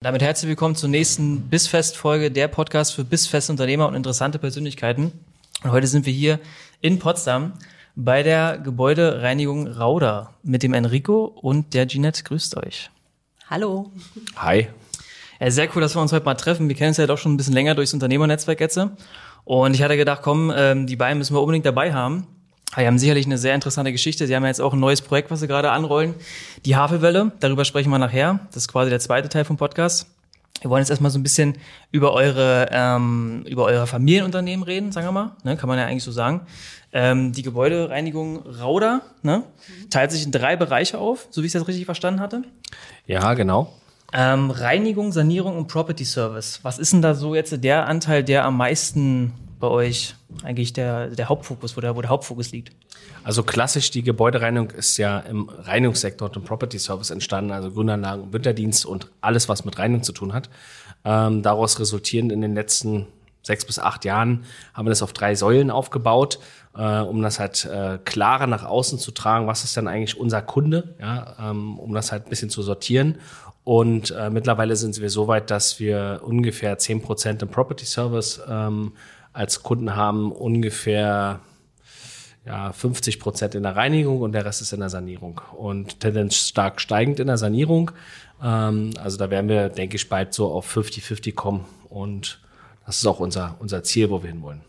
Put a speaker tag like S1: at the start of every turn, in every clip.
S1: Damit herzlich willkommen zur nächsten Bissfest-Folge, der Podcast für Bissfest-Unternehmer und interessante Persönlichkeiten. Und heute sind wir hier in Potsdam bei der Gebäudereinigung Rauder mit dem Enrico und der Ginette. Grüßt euch.
S2: Hallo.
S3: Hi.
S1: Ja, sehr cool, dass wir uns heute mal treffen. Wir kennen uns ja doch schon ein bisschen länger durchs Unternehmernetzwerk jetzt. Und ich hatte gedacht, komm, ähm, die beiden müssen wir unbedingt dabei haben. Die haben sicherlich eine sehr interessante Geschichte. Sie haben ja jetzt auch ein neues Projekt, was sie gerade anrollen. Die Havelwelle, darüber sprechen wir nachher. Das ist quasi der zweite Teil vom Podcast. Wir wollen jetzt erstmal so ein bisschen über eure, ähm, über eure Familienunternehmen reden, sagen wir mal. Ne, kann man ja eigentlich so sagen. Ähm, die Gebäudereinigung Rauder ne, teilt sich in drei Bereiche auf, so wie ich das richtig verstanden hatte.
S3: Ja, genau.
S1: Ähm, Reinigung, Sanierung und Property Service. Was ist denn da so jetzt der Anteil, der am meisten bei euch eigentlich der, der Hauptfokus, wo der, wo der Hauptfokus liegt?
S3: Also klassisch, die Gebäudereinigung ist ja im Reinigungssektor und im Property Service entstanden, also Grünanlagen Winterdienst und alles, was mit Reinigung zu tun hat. Ähm, daraus resultierend in den letzten sechs bis acht Jahren haben wir das auf drei Säulen aufgebaut, äh, um das halt äh, klarer nach außen zu tragen, was ist denn eigentlich unser Kunde, ja, ähm, um das halt ein bisschen zu sortieren. Und äh, mittlerweile sind wir so weit, dass wir ungefähr zehn Prozent im Property Service ähm, als Kunden haben, ungefähr ja, 50 Prozent in der Reinigung und der Rest ist in der Sanierung. Und Tendenz stark steigend in der Sanierung. Ähm, also da werden wir, denke ich, bald so auf 50-50 kommen. Und das ist auch unser, unser Ziel, wo wir hinwollen.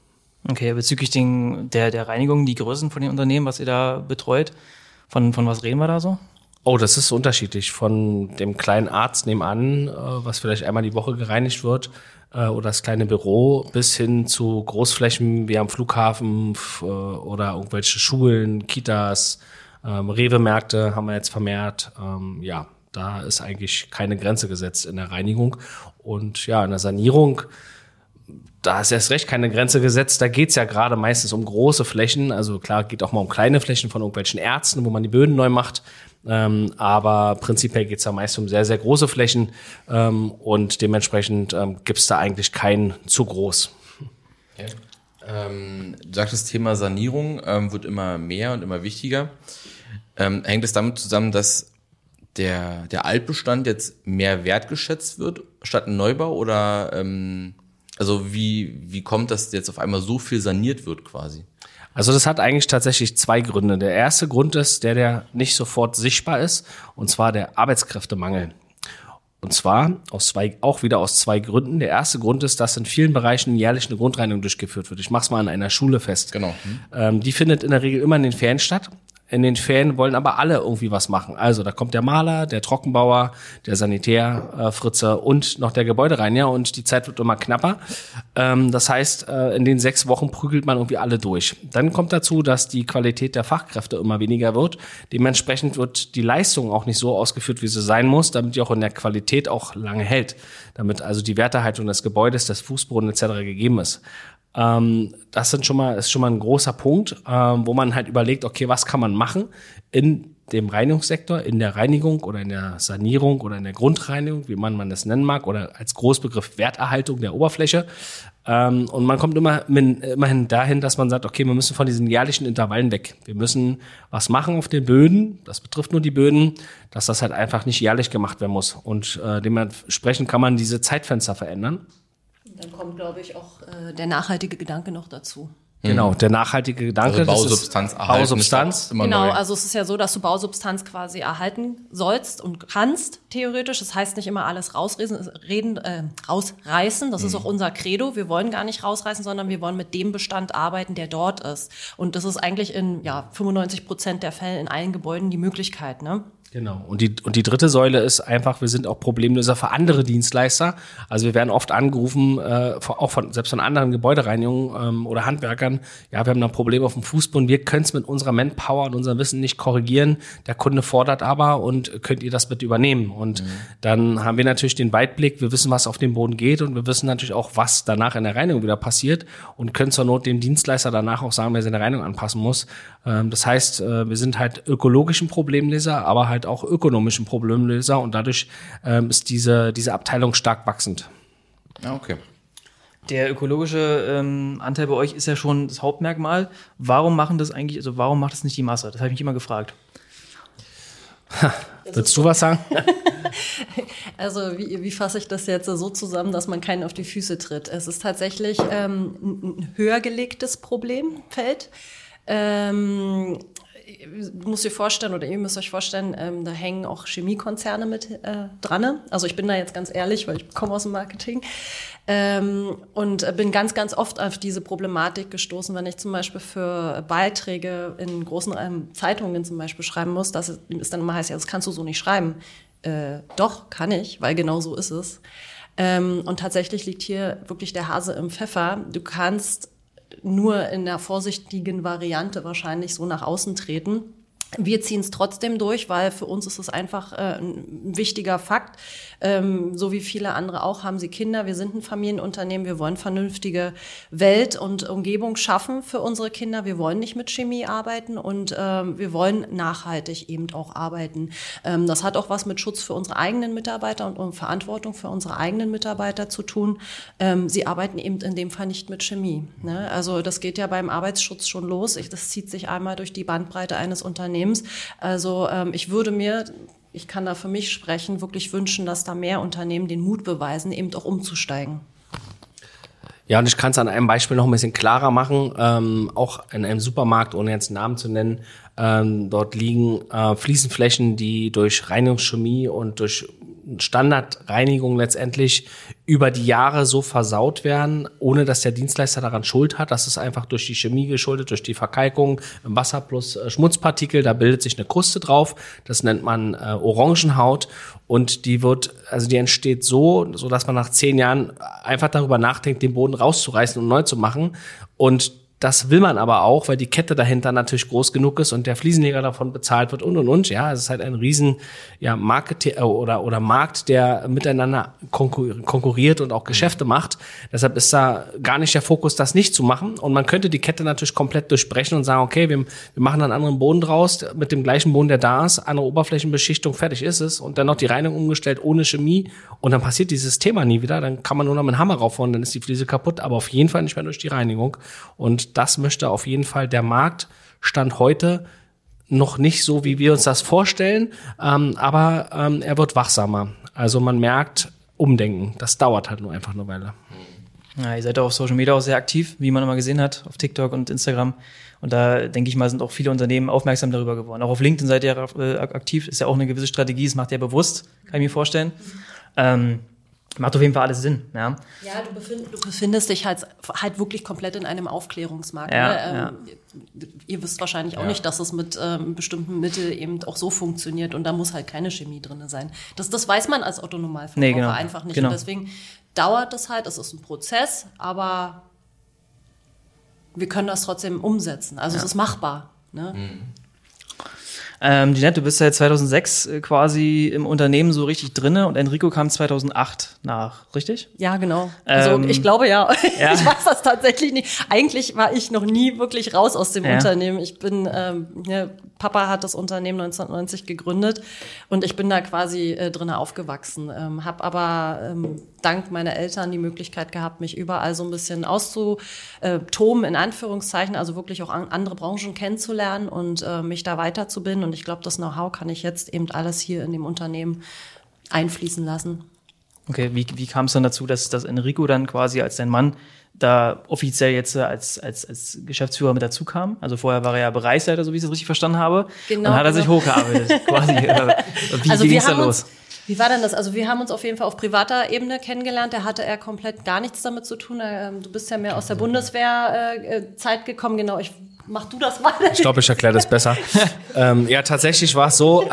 S1: Okay, bezüglich den, der, der Reinigung, die Größen von den Unternehmen, was ihr da betreut, von, von was reden wir da so?
S3: Oh, das ist unterschiedlich. Von dem kleinen Arzt nebenan, äh, was vielleicht einmal die Woche gereinigt wird, äh, oder das kleine Büro, bis hin zu Großflächen wie am Flughafen äh, oder irgendwelche Schulen, Kitas, ähm, Rewe-Märkte haben wir jetzt vermehrt. Ähm, ja, da ist eigentlich keine Grenze gesetzt in der Reinigung. Und ja, in der Sanierung da ist erst recht keine Grenze gesetzt. Da geht's ja gerade meistens um große Flächen. Also klar, geht auch mal um kleine Flächen von irgendwelchen Ärzten, wo man die Böden neu macht. Ähm, aber prinzipiell geht's ja meist um sehr, sehr große Flächen ähm, und dementsprechend ähm, gibt's da eigentlich keinen zu groß.
S4: Okay. Ähm, du sagst, das Thema Sanierung ähm, wird immer mehr und immer wichtiger. Ähm, hängt es damit zusammen, dass der, der Altbestand jetzt mehr wertgeschätzt wird statt ein Neubau oder ähm, also wie, wie kommt das jetzt auf einmal so viel saniert wird quasi?
S3: Also das hat eigentlich tatsächlich zwei Gründe. Der erste Grund ist der, der nicht sofort sichtbar ist, und zwar der Arbeitskräftemangel. Und zwar aus zwei, auch wieder aus zwei Gründen. Der erste Grund ist, dass in vielen Bereichen jährlich eine Grundreinigung durchgeführt wird. Ich mache es mal an einer Schule fest.
S4: Genau.
S3: Ähm, die findet in der Regel immer in den Ferien statt. In den Ferien wollen aber alle irgendwie was machen. Also da kommt der Maler, der Trockenbauer, der Sanitärfritze äh, und noch der Gebäudereiniger und die Zeit wird immer knapper. Ähm, das heißt, äh, in den sechs Wochen prügelt man irgendwie alle durch. Dann kommt dazu, dass die Qualität der Fachkräfte immer weniger wird. Dementsprechend wird die Leistung auch nicht so ausgeführt, wie sie sein muss, damit die auch in der Qualität auch lange hält. Damit also die Werterhaltung des Gebäudes, des Fußboden etc. gegeben ist. Ähm, das sind schon mal, ist schon mal ein großer Punkt, ähm, wo man halt überlegt, okay, was kann man machen in dem Reinigungssektor, in der Reinigung oder in der Sanierung oder in der Grundreinigung, wie man, man das nennen mag, oder als Großbegriff Werterhaltung der Oberfläche. Ähm, und man kommt immer, immerhin dahin, dass man sagt, okay, wir müssen von diesen jährlichen Intervallen weg. Wir müssen was machen auf den Böden, das betrifft nur die Böden, dass das halt einfach nicht jährlich gemacht werden muss. Und äh, dementsprechend kann man diese Zeitfenster verändern.
S2: Dann kommt, glaube ich, auch äh, der nachhaltige Gedanke noch dazu.
S3: Genau, der nachhaltige Gedanke.
S4: Also Bausubstanz erhalten.
S3: Bausubstanz.
S2: Genau, neu. also es ist ja so, dass du Bausubstanz quasi erhalten sollst und kannst, theoretisch. Das heißt nicht immer alles rausreißen, reden, äh, rausreißen. Das mhm. ist auch unser Credo. Wir wollen gar nicht rausreißen, sondern wir wollen mit dem Bestand arbeiten, der dort ist. Und das ist eigentlich in ja, 95 Prozent der Fälle in allen Gebäuden die Möglichkeit. Ne?
S3: Genau. Und die, und die dritte Säule ist einfach, wir sind auch Problemlöser für andere Dienstleister. Also wir werden oft angerufen, äh, auch von, selbst von anderen Gebäudereinigungen ähm, oder Handwerkern, ja, wir haben da ein Problem auf dem Fußboden, wir können es mit unserer Manpower und unserem Wissen nicht korrigieren. Der Kunde fordert aber und könnt ihr das bitte übernehmen? Und mhm. dann haben wir natürlich den Weitblick, wir wissen, was auf dem Boden geht und wir wissen natürlich auch, was danach in der Reinigung wieder passiert und können zur Not dem Dienstleister danach auch sagen, wer seine Reinigung anpassen muss. Ähm, das heißt, äh, wir sind halt ökologischen Problemleser, aber halt halt auch ökonomischen Problemlöser und dadurch ähm, ist diese, diese Abteilung stark wachsend.
S4: Ah, okay.
S1: Der ökologische ähm, Anteil bei euch ist ja schon das Hauptmerkmal. Warum machen das eigentlich, also warum macht das nicht die Masse? Das habe ich mich immer gefragt.
S3: Willst du was sagen?
S2: Also wie, wie fasse ich das jetzt so zusammen, dass man keinen auf die Füße tritt? Es ist tatsächlich ähm, ein höher gelegtes Problemfeld. Ähm, musst dir vorstellen, oder ihr müsst euch vorstellen, ähm, da hängen auch Chemiekonzerne mit äh, dran. Also ich bin da jetzt ganz ehrlich, weil ich komme aus dem Marketing. Ähm, und bin ganz, ganz oft auf diese Problematik gestoßen, wenn ich zum Beispiel für Beiträge in großen ähm, Zeitungen zum Beispiel schreiben muss, dass es dann immer heißt, ja, das kannst du so nicht schreiben. Äh, doch, kann ich, weil genau so ist es. Ähm, und tatsächlich liegt hier wirklich der Hase im Pfeffer. Du kannst nur in der vorsichtigen Variante wahrscheinlich so nach außen treten. Wir ziehen es trotzdem durch, weil für uns ist es einfach äh, ein wichtiger Fakt. Ähm, so wie viele andere auch haben sie Kinder. Wir sind ein Familienunternehmen. Wir wollen vernünftige Welt und Umgebung schaffen für unsere Kinder. Wir wollen nicht mit Chemie arbeiten und ähm, wir wollen nachhaltig eben auch arbeiten. Ähm, das hat auch was mit Schutz für unsere eigenen Mitarbeiter und um Verantwortung für unsere eigenen Mitarbeiter zu tun. Ähm, sie arbeiten eben in dem Fall nicht mit Chemie. Ne? Also das geht ja beim Arbeitsschutz schon los. Ich, das zieht sich einmal durch die Bandbreite eines Unternehmens. Also ähm, ich würde mir ich kann da für mich sprechen, wirklich wünschen, dass da mehr Unternehmen den Mut beweisen, eben auch umzusteigen.
S3: Ja, und ich kann es an einem Beispiel noch ein bisschen klarer machen. Ähm, auch in einem Supermarkt, ohne jetzt einen Namen zu nennen, ähm, dort liegen äh, Fliesenflächen, die durch Reinigungschemie und durch Standardreinigung letztendlich über die Jahre so versaut werden, ohne dass der Dienstleister daran Schuld hat. Das ist einfach durch die Chemie geschuldet, durch die Verkalkung, Wasser plus äh, Schmutzpartikel, da bildet sich eine Kruste drauf. Das nennt man äh, Orangenhaut und die wird, also die entsteht so, so dass man nach zehn Jahren einfach darüber nachdenkt, den Boden rauszureißen und neu zu machen. Und das will man aber auch, weil die Kette dahinter natürlich groß genug ist und der Fliesenleger davon bezahlt wird und und und. Ja, es ist halt ein riesen ja, Market äh, oder, oder Markt, der miteinander konkurriert und auch Geschäfte macht. Deshalb ist da gar nicht der Fokus, das nicht zu machen. Und man könnte die Kette natürlich komplett durchbrechen und sagen, okay, wir, wir machen einen anderen Boden draus, mit dem gleichen Boden, der da ist, andere Oberflächenbeschichtung, fertig ist es. Und dann noch die Reinigung umgestellt ohne Chemie. Und dann passiert dieses Thema nie wieder. Dann kann man nur noch mit dem Hammer raufhauen, dann ist die Fliese kaputt. Aber auf jeden Fall nicht mehr durch die Reinigung. Und das möchte auf jeden Fall der Markt Stand heute noch nicht so, wie wir uns das vorstellen, ähm, aber ähm, er wird wachsamer. Also man merkt Umdenken. Das dauert halt nur einfach eine Weile.
S1: Ja, ihr seid auch auf Social Media auch sehr aktiv, wie man immer gesehen hat, auf TikTok und Instagram. Und da denke ich mal, sind auch viele Unternehmen aufmerksam darüber geworden. Auch auf LinkedIn seid ihr äh, aktiv, ist ja auch eine gewisse Strategie, das macht ihr bewusst, kann ich mir vorstellen. Ähm, Macht auf jeden Fall alles Sinn, ja.
S2: Ja, du, befind, du befindest dich halt, halt wirklich komplett in einem Aufklärungsmarkt.
S1: Ja,
S2: ne? ähm,
S1: ja.
S2: Ihr wisst wahrscheinlich auch
S4: Ja.
S2: nicht, dass es mit ähm, bestimmten Mitteln eben auch so funktioniert und da muss halt keine Chemie drin sein. Das, das weiß man als Autonomalverbraucher
S1: Nee, genau.
S2: einfach nicht.
S1: Genau.
S2: Und deswegen dauert das halt, es ist ein Prozess, aber wir können das trotzdem umsetzen. Also es ist machbar. Ne?
S1: Ähm, Jeanette, du bist seit 2006 äh, quasi im Unternehmen so richtig drinne und Enrico kam 2008 nach, richtig?
S2: Ja, genau. Also
S1: Ähm,
S2: ich glaube ja.
S1: ja.
S2: Ich weiß das tatsächlich nicht. Eigentlich war ich noch nie wirklich raus aus dem
S1: Ja.
S2: Unternehmen. Ich bin, ähm, ja, Papa hat das Unternehmen 1990 gegründet und ich bin da quasi äh, drinnen aufgewachsen. Ähm, habe aber ähm, dank meiner Eltern die Möglichkeit gehabt, mich überall so ein bisschen auszutoben, in Anführungszeichen, also wirklich auch an, andere Branchen kennenzulernen und äh, mich da weiterzubilden. Und ich glaube, das Know-how kann ich jetzt eben alles hier in dem Unternehmen einfließen lassen.
S1: Okay, wie, wie kam es dann dazu, dass, dass Enrico dann quasi als dein Mann da offiziell jetzt äh, als, als, als Geschäftsführer mit dazu kam? Also vorher war er ja Bereichsleiter, so wie ich es richtig verstanden habe.
S2: Genau,
S1: Und dann hat er sich
S2: genau.
S1: hochgearbeitet, quasi. Äh, Wie,
S2: Also
S1: wie
S2: wir
S1: ging's da los?
S2: wie war denn das? Also wir haben uns auf jeden Fall auf privater Ebene kennengelernt. Da hatte er komplett gar nichts damit zu tun. Ähm, Du bist ja mehr aus der Bundeswehrzeit äh, gekommen. Genau, ich mach du das mal.
S3: Ich glaube, ich erkläre das besser. ähm, ja, tatsächlich war es so,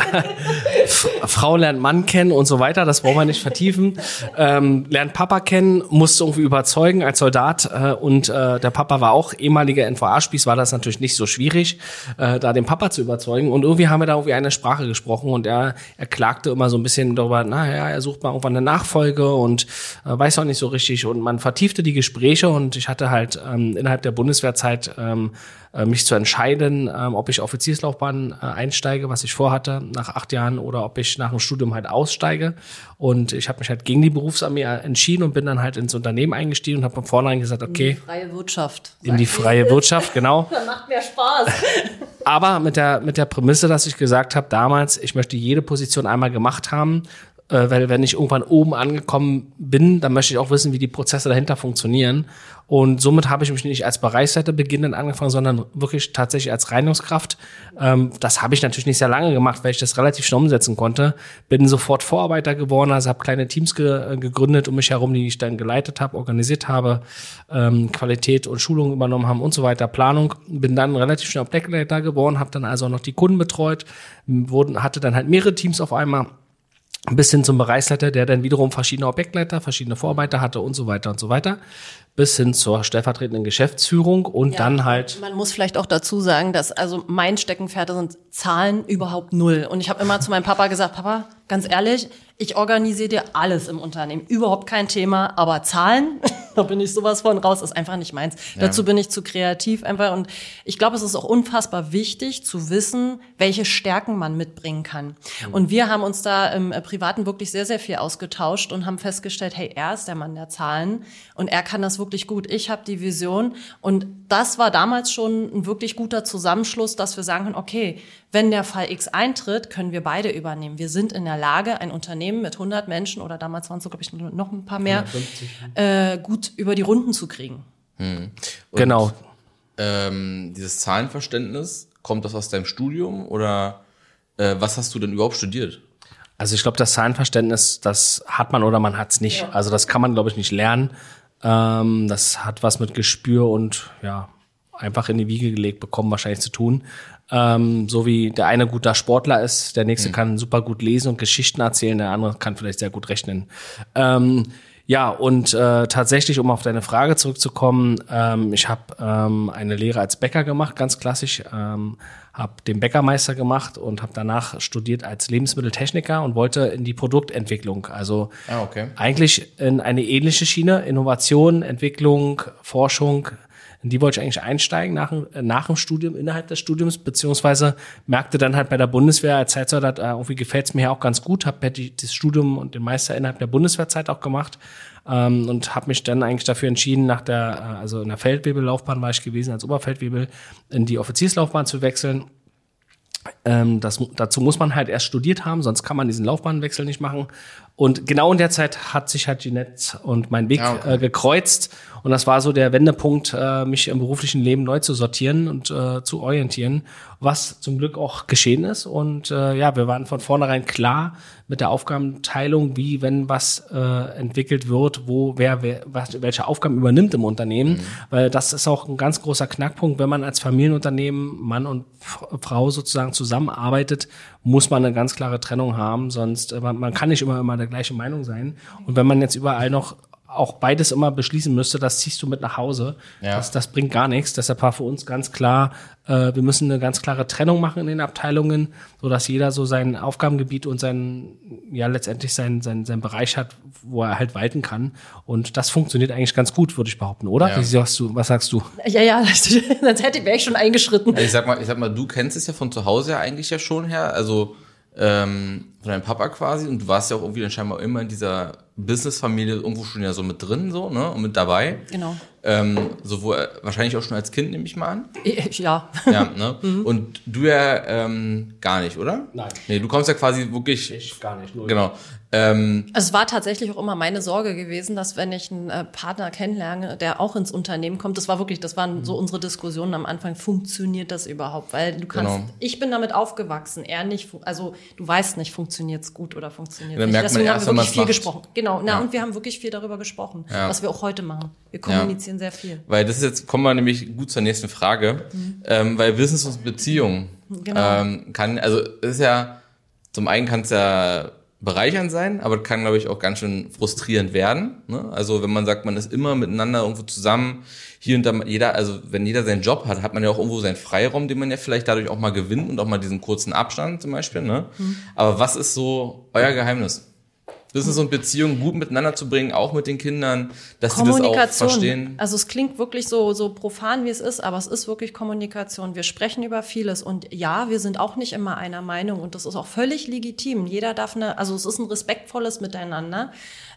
S3: Frau lernt Mann kennen und so weiter, das brauchen wir nicht vertiefen. Ähm, lernt Papa kennen, musste irgendwie überzeugen als Soldat äh, und äh, der Papa war auch ehemaliger NVA-Spieß, war das natürlich nicht so schwierig, äh, da den Papa zu überzeugen und irgendwie haben wir da irgendwie eine Sprache gesprochen und er, er klagte immer so ein bisschen darüber, naja, er sucht mal irgendwann eine Nachfolge und äh, weiß auch nicht so richtig und man vertiefte die Gespräche und ich hatte halt ähm, innerhalb der Bundeswehrzeit ähm, äh, mich zu entscheiden, ähm, ob ich Offizierslaufbahn äh, einsteige, was ich vorhatte nach acht Jahren, oder ob ich nach dem Studium halt aussteige. Und ich habe mich halt gegen die Berufsarmee äh, entschieden und bin dann halt ins Unternehmen eingestiegen und habe von vornherein gesagt, okay,
S2: Freie Wirtschaft.
S3: in die freie. Wirtschaft, genau.
S2: Das macht mehr Spaß.
S3: aber mit der, mit der Prämisse, dass ich gesagt habe, damals, ich möchte jede Position einmal gemacht haben, äh, weil wenn ich irgendwann oben angekommen bin, dann möchte ich auch wissen, wie die Prozesse dahinter funktionieren. Und somit habe ich mich nicht als Bereichsleiter beginnend angefangen, sondern wirklich tatsächlich als Reinigungskraft. Ähm, das habe ich natürlich nicht sehr lange gemacht, weil ich das relativ schnell umsetzen konnte. Bin sofort Vorarbeiter geworden, also habe kleine Teams ge äh, gegründet um mich herum, die ich dann geleitet habe, organisiert habe, ähm, Qualität und Schulung übernommen haben und so weiter, Planung. Bin dann relativ schnell Objektleiter geworden, habe dann also auch noch die Kunden betreut, wurden, hatte dann halt mehrere Teams auf einmal bis hin zum Bereichsleiter, der dann wiederum verschiedene Objektleiter, verschiedene Vorarbeiter hatte und so weiter und so weiter, bis hin zur stellvertretenden Geschäftsführung und
S2: Ja,
S3: dann halt
S2: Man muss vielleicht auch dazu sagen, dass also mein Steckenpferd sind Zahlen überhaupt null. Und ich habe immer zu meinem Papa gesagt, Papa, ganz ehrlich, ich organisiere dir alles im Unternehmen, überhaupt kein Thema, aber Zahlen, da bin ich sowas von raus, ist einfach nicht meins. Dazu bin ich zu kreativ einfach und ich glaube, es ist auch unfassbar wichtig zu wissen, welche Stärken man mitbringen kann. Und wir haben uns da im äh, Privaten wirklich sehr, sehr viel ausgetauscht und haben festgestellt, hey, er ist der Mann der Zahlen und er kann das wirklich gut. Ich habe die Vision und das war damals schon ein wirklich guter Zusammenschluss, dass wir sagen können, okay, wenn der Fall X eintritt, können wir beide übernehmen. Wir sind in der Lage, ein Unternehmen mit 100 Menschen oder damals waren es so, glaube ich, noch ein paar mehr, äh, gut über die Runden zu kriegen.
S4: Und,
S3: genau.
S4: Ähm, dieses Zahlenverständnis, kommt das aus deinem Studium oder äh, was hast du denn überhaupt studiert?
S3: Also ich glaube, das Zahlenverständnis, das hat man oder man hat es nicht. Also das kann man, glaube ich, nicht lernen. Ähm, das hat was mit Gespür und ja, einfach in die Wiege gelegt bekommen wahrscheinlich zu tun. Ähm, so wie der eine guter Sportler ist, der nächste kann super gut lesen und Geschichten erzählen, der andere kann vielleicht sehr gut rechnen. Ähm, ja, und äh, tatsächlich, um auf deine Frage zurückzukommen, ähm, ich habe ähm, eine Lehre als Bäcker gemacht, ganz klassisch, ähm, habe den Bäckermeister gemacht und habe danach studiert als Lebensmitteltechniker und wollte in die Produktentwicklung. Also
S4: Ah, okay.
S3: eigentlich in eine ähnliche Schiene, Innovation, Entwicklung, Forschung. In die wollte ich eigentlich einsteigen nach, dem- äh, nach dem Studium, innerhalb des Studiums, beziehungsweise merkte dann halt bei der Bundeswehr als Zeitsoldat, äh, irgendwie gefällt es mir ja auch ganz gut, habe das Studium und den Meister innerhalb der Bundeswehrzeit auch gemacht ähm, und habe mich dann eigentlich dafür entschieden, nach der, äh, also in der Feldwebellaufbahn war ich gewesen, als Oberfeldwebel, in die Offizierslaufbahn zu wechseln. Ähm, das, dazu muss man halt erst studiert haben, sonst kann man diesen Laufbahnwechsel nicht machen. Und genau in der Zeit hat sich halt Jeanette und mein Weg
S4: Ah, okay.
S3: äh, gekreuzt. Und das war so der Wendepunkt, äh, mich im beruflichen Leben neu zu sortieren und äh, zu orientieren, was zum Glück auch geschehen ist. Und äh, ja, wir waren von vornherein klar mit der Aufgabenteilung, wie wenn was äh, entwickelt wird, wo wer, wer was, welche Aufgaben übernimmt im Unternehmen. Weil das ist auch ein ganz großer Knackpunkt, wenn man als Familienunternehmen, Mann und Frau sozusagen zusammenarbeitet, muss man eine ganz klare Trennung haben, sonst äh, man, man kann nicht immer immer der gleichen Meinung sein. Und wenn man jetzt überall noch auch beides immer beschließen müsste, das ziehst du mit nach Hause.
S4: Ja.
S3: Das, das bringt gar nichts. Deshalb war für uns ganz klar, äh, wir müssen eine ganz klare Trennung machen in den Abteilungen, so dass jeder so sein Aufgabengebiet und sein, ja letztendlich sein, sein, sein Bereich hat, wo er halt walten kann. Und das funktioniert eigentlich ganz gut, würde ich behaupten, oder?
S4: Ja.
S3: Wie sagst du, was sagst du?
S2: Ja, ja, sonst hätte wäre ich schon eingeschritten.
S4: Also ich sag mal, ich sag mal, du kennst es ja von zu Hause ja eigentlich ja schon her, also ähm, von deinem Papa quasi und du warst ja auch irgendwie dann scheinbar immer in dieser Businessfamilie irgendwo schon ja so mit drin so, ne, und mit dabei.
S2: Genau.
S4: Ähm, sowohl wahrscheinlich auch schon als Kind, nehme ich mal an.
S2: Ja.
S4: Ja, ne? Und du ja ähm, gar nicht, oder?
S3: Nein.
S4: Nee, du kommst ja quasi wirklich.
S3: Ich gar nicht, nur
S4: Genau. Ähm,
S2: Also es war tatsächlich auch immer meine Sorge gewesen, dass wenn ich einen äh, Partner kennenlerne, der auch ins Unternehmen kommt, das war wirklich, das waren so unsere Diskussionen am Anfang, funktioniert das überhaupt? Weil du kannst,
S4: Genau.
S2: ich bin damit aufgewachsen, er nicht, also du weißt nicht, funktioniert es gut oder funktioniert
S4: Dann
S2: nicht.
S4: merkt man
S2: Deswegen
S4: erst,
S2: haben wir wirklich viel
S4: macht.
S2: gesprochen. Genau, na
S4: Ja.
S2: und wir haben wirklich viel darüber gesprochen,
S4: Ja.
S2: was wir auch heute machen. Wir kommunizieren sehr viel.
S4: Weil das ist jetzt, kommen wir nämlich gut zur nächsten Frage. Ähm, weil Business und Beziehung
S2: Genau.
S4: ähm, kann, also ist ja, zum einen kann es ja bereichernd sein, aber kann, glaube ich, auch ganz schön frustrierend werden. Ne? Also wenn man sagt, man ist immer miteinander irgendwo zusammen, hier und da, jeder, also wenn jeder seinen Job hat, hat man ja auch irgendwo seinen Freiraum, den man ja vielleicht dadurch auch mal gewinnt und auch mal diesen kurzen Abstand zum Beispiel. Ne? Aber was ist so euer Geheimnis? Business und Beziehung gut miteinander zu bringen, auch mit den Kindern, dass sie das auch verstehen.
S2: Also es klingt wirklich so, so profan, wie es ist, aber es ist wirklich Kommunikation. Wir sprechen über vieles und ja, wir sind auch nicht immer einer Meinung und das ist auch völlig legitim. Jeder darf eine, also es ist ein respektvolles Miteinander.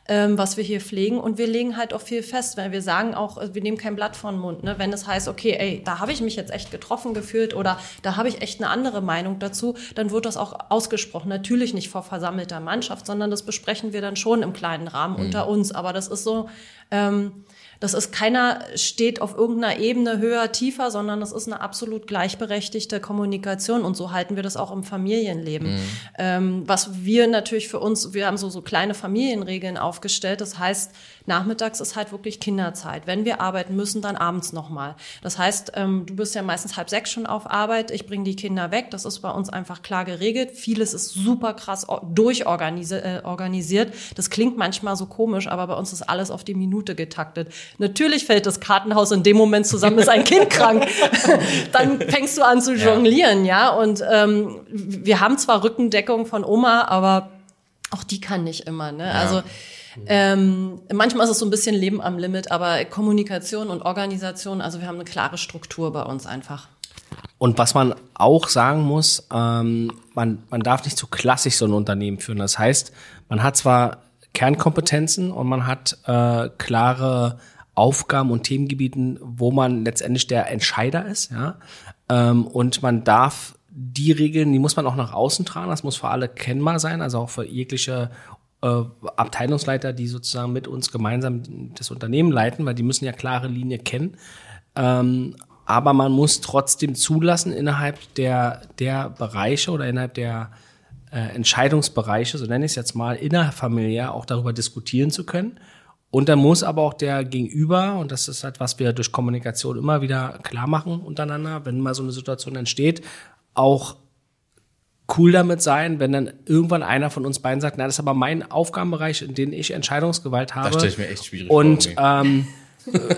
S2: Ähm, was wir hier pflegen. Und wir legen halt auch viel fest, weil wir sagen auch, äh, wir nehmen kein Blatt vor den Mund. Ne? Wenn es heißt, okay, ey, da habe ich mich jetzt echt getroffen gefühlt oder da habe ich echt eine andere Meinung dazu, dann wird das auch ausgesprochen. Natürlich nicht vor versammelter Mannschaft, sondern das besprechen wir dann schon im kleinen Rahmen mhm. unter uns. Aber das ist so, ähm, das ist keiner steht auf irgendeiner Ebene höher, tiefer, sondern das ist eine absolut gleichberechtigte Kommunikation und so halten wir das auch im Familienleben. Mhm. Ähm, was wir natürlich für uns, wir haben so, so kleine Familienregeln aufgestellt. Das heißt, nachmittags ist halt wirklich Kinderzeit. Wenn wir arbeiten müssen, dann abends nochmal. Das heißt, ähm, du bist ja meistens halb sechs schon auf Arbeit, ich bringe die Kinder weg. Das ist bei uns einfach klar geregelt. Vieles ist super krass durchorganisiert. Äh, das klingt manchmal so komisch, aber bei uns ist alles auf die Minute getaktet. Natürlich fällt das Kartenhaus in dem Moment zusammen, ist ein Kind krank. dann fängst du an zu jonglieren, ja. ja? Und ähm, wir haben zwar Rückendeckung von Oma, aber auch die kann nicht immer. Ne? Ja. Also ähm, manchmal ist es so ein bisschen Leben am Limit, aber Kommunikation und Organisation, also wir haben eine klare Struktur bei uns einfach.
S3: Und was man auch sagen muss, ähm, man, man darf nicht zu klassisch so ein Unternehmen führen. Das heißt, man hat zwar Kernkompetenzen und man hat äh, klare Aufgaben und Themengebieten, wo man letztendlich der Entscheider ist, ja. Ähm, und man darf die Regeln, die muss man auch nach außen tragen. Das muss für alle kennbar sein, also auch für jegliche Abteilungsleiter, die sozusagen mit uns gemeinsam das Unternehmen leiten, weil die müssen ja klare Linie kennen. Ähm, aber man muss trotzdem zulassen, innerhalb der, der Bereiche oder innerhalb der äh, Entscheidungsbereiche, so nenne ich es jetzt mal, innerfamiliär auch darüber diskutieren zu können. Und dann muss aber auch der Gegenüber, und das ist halt, was wir durch Kommunikation immer wieder klar machen untereinander, wenn mal so eine Situation entsteht, auch cool damit sein, wenn dann irgendwann einer von uns beiden sagt, na, das ist aber mein Aufgabenbereich, in dem ich Entscheidungsgewalt habe. Das
S4: stelle ich mir echt schwierig
S3: und, vor. Ähm,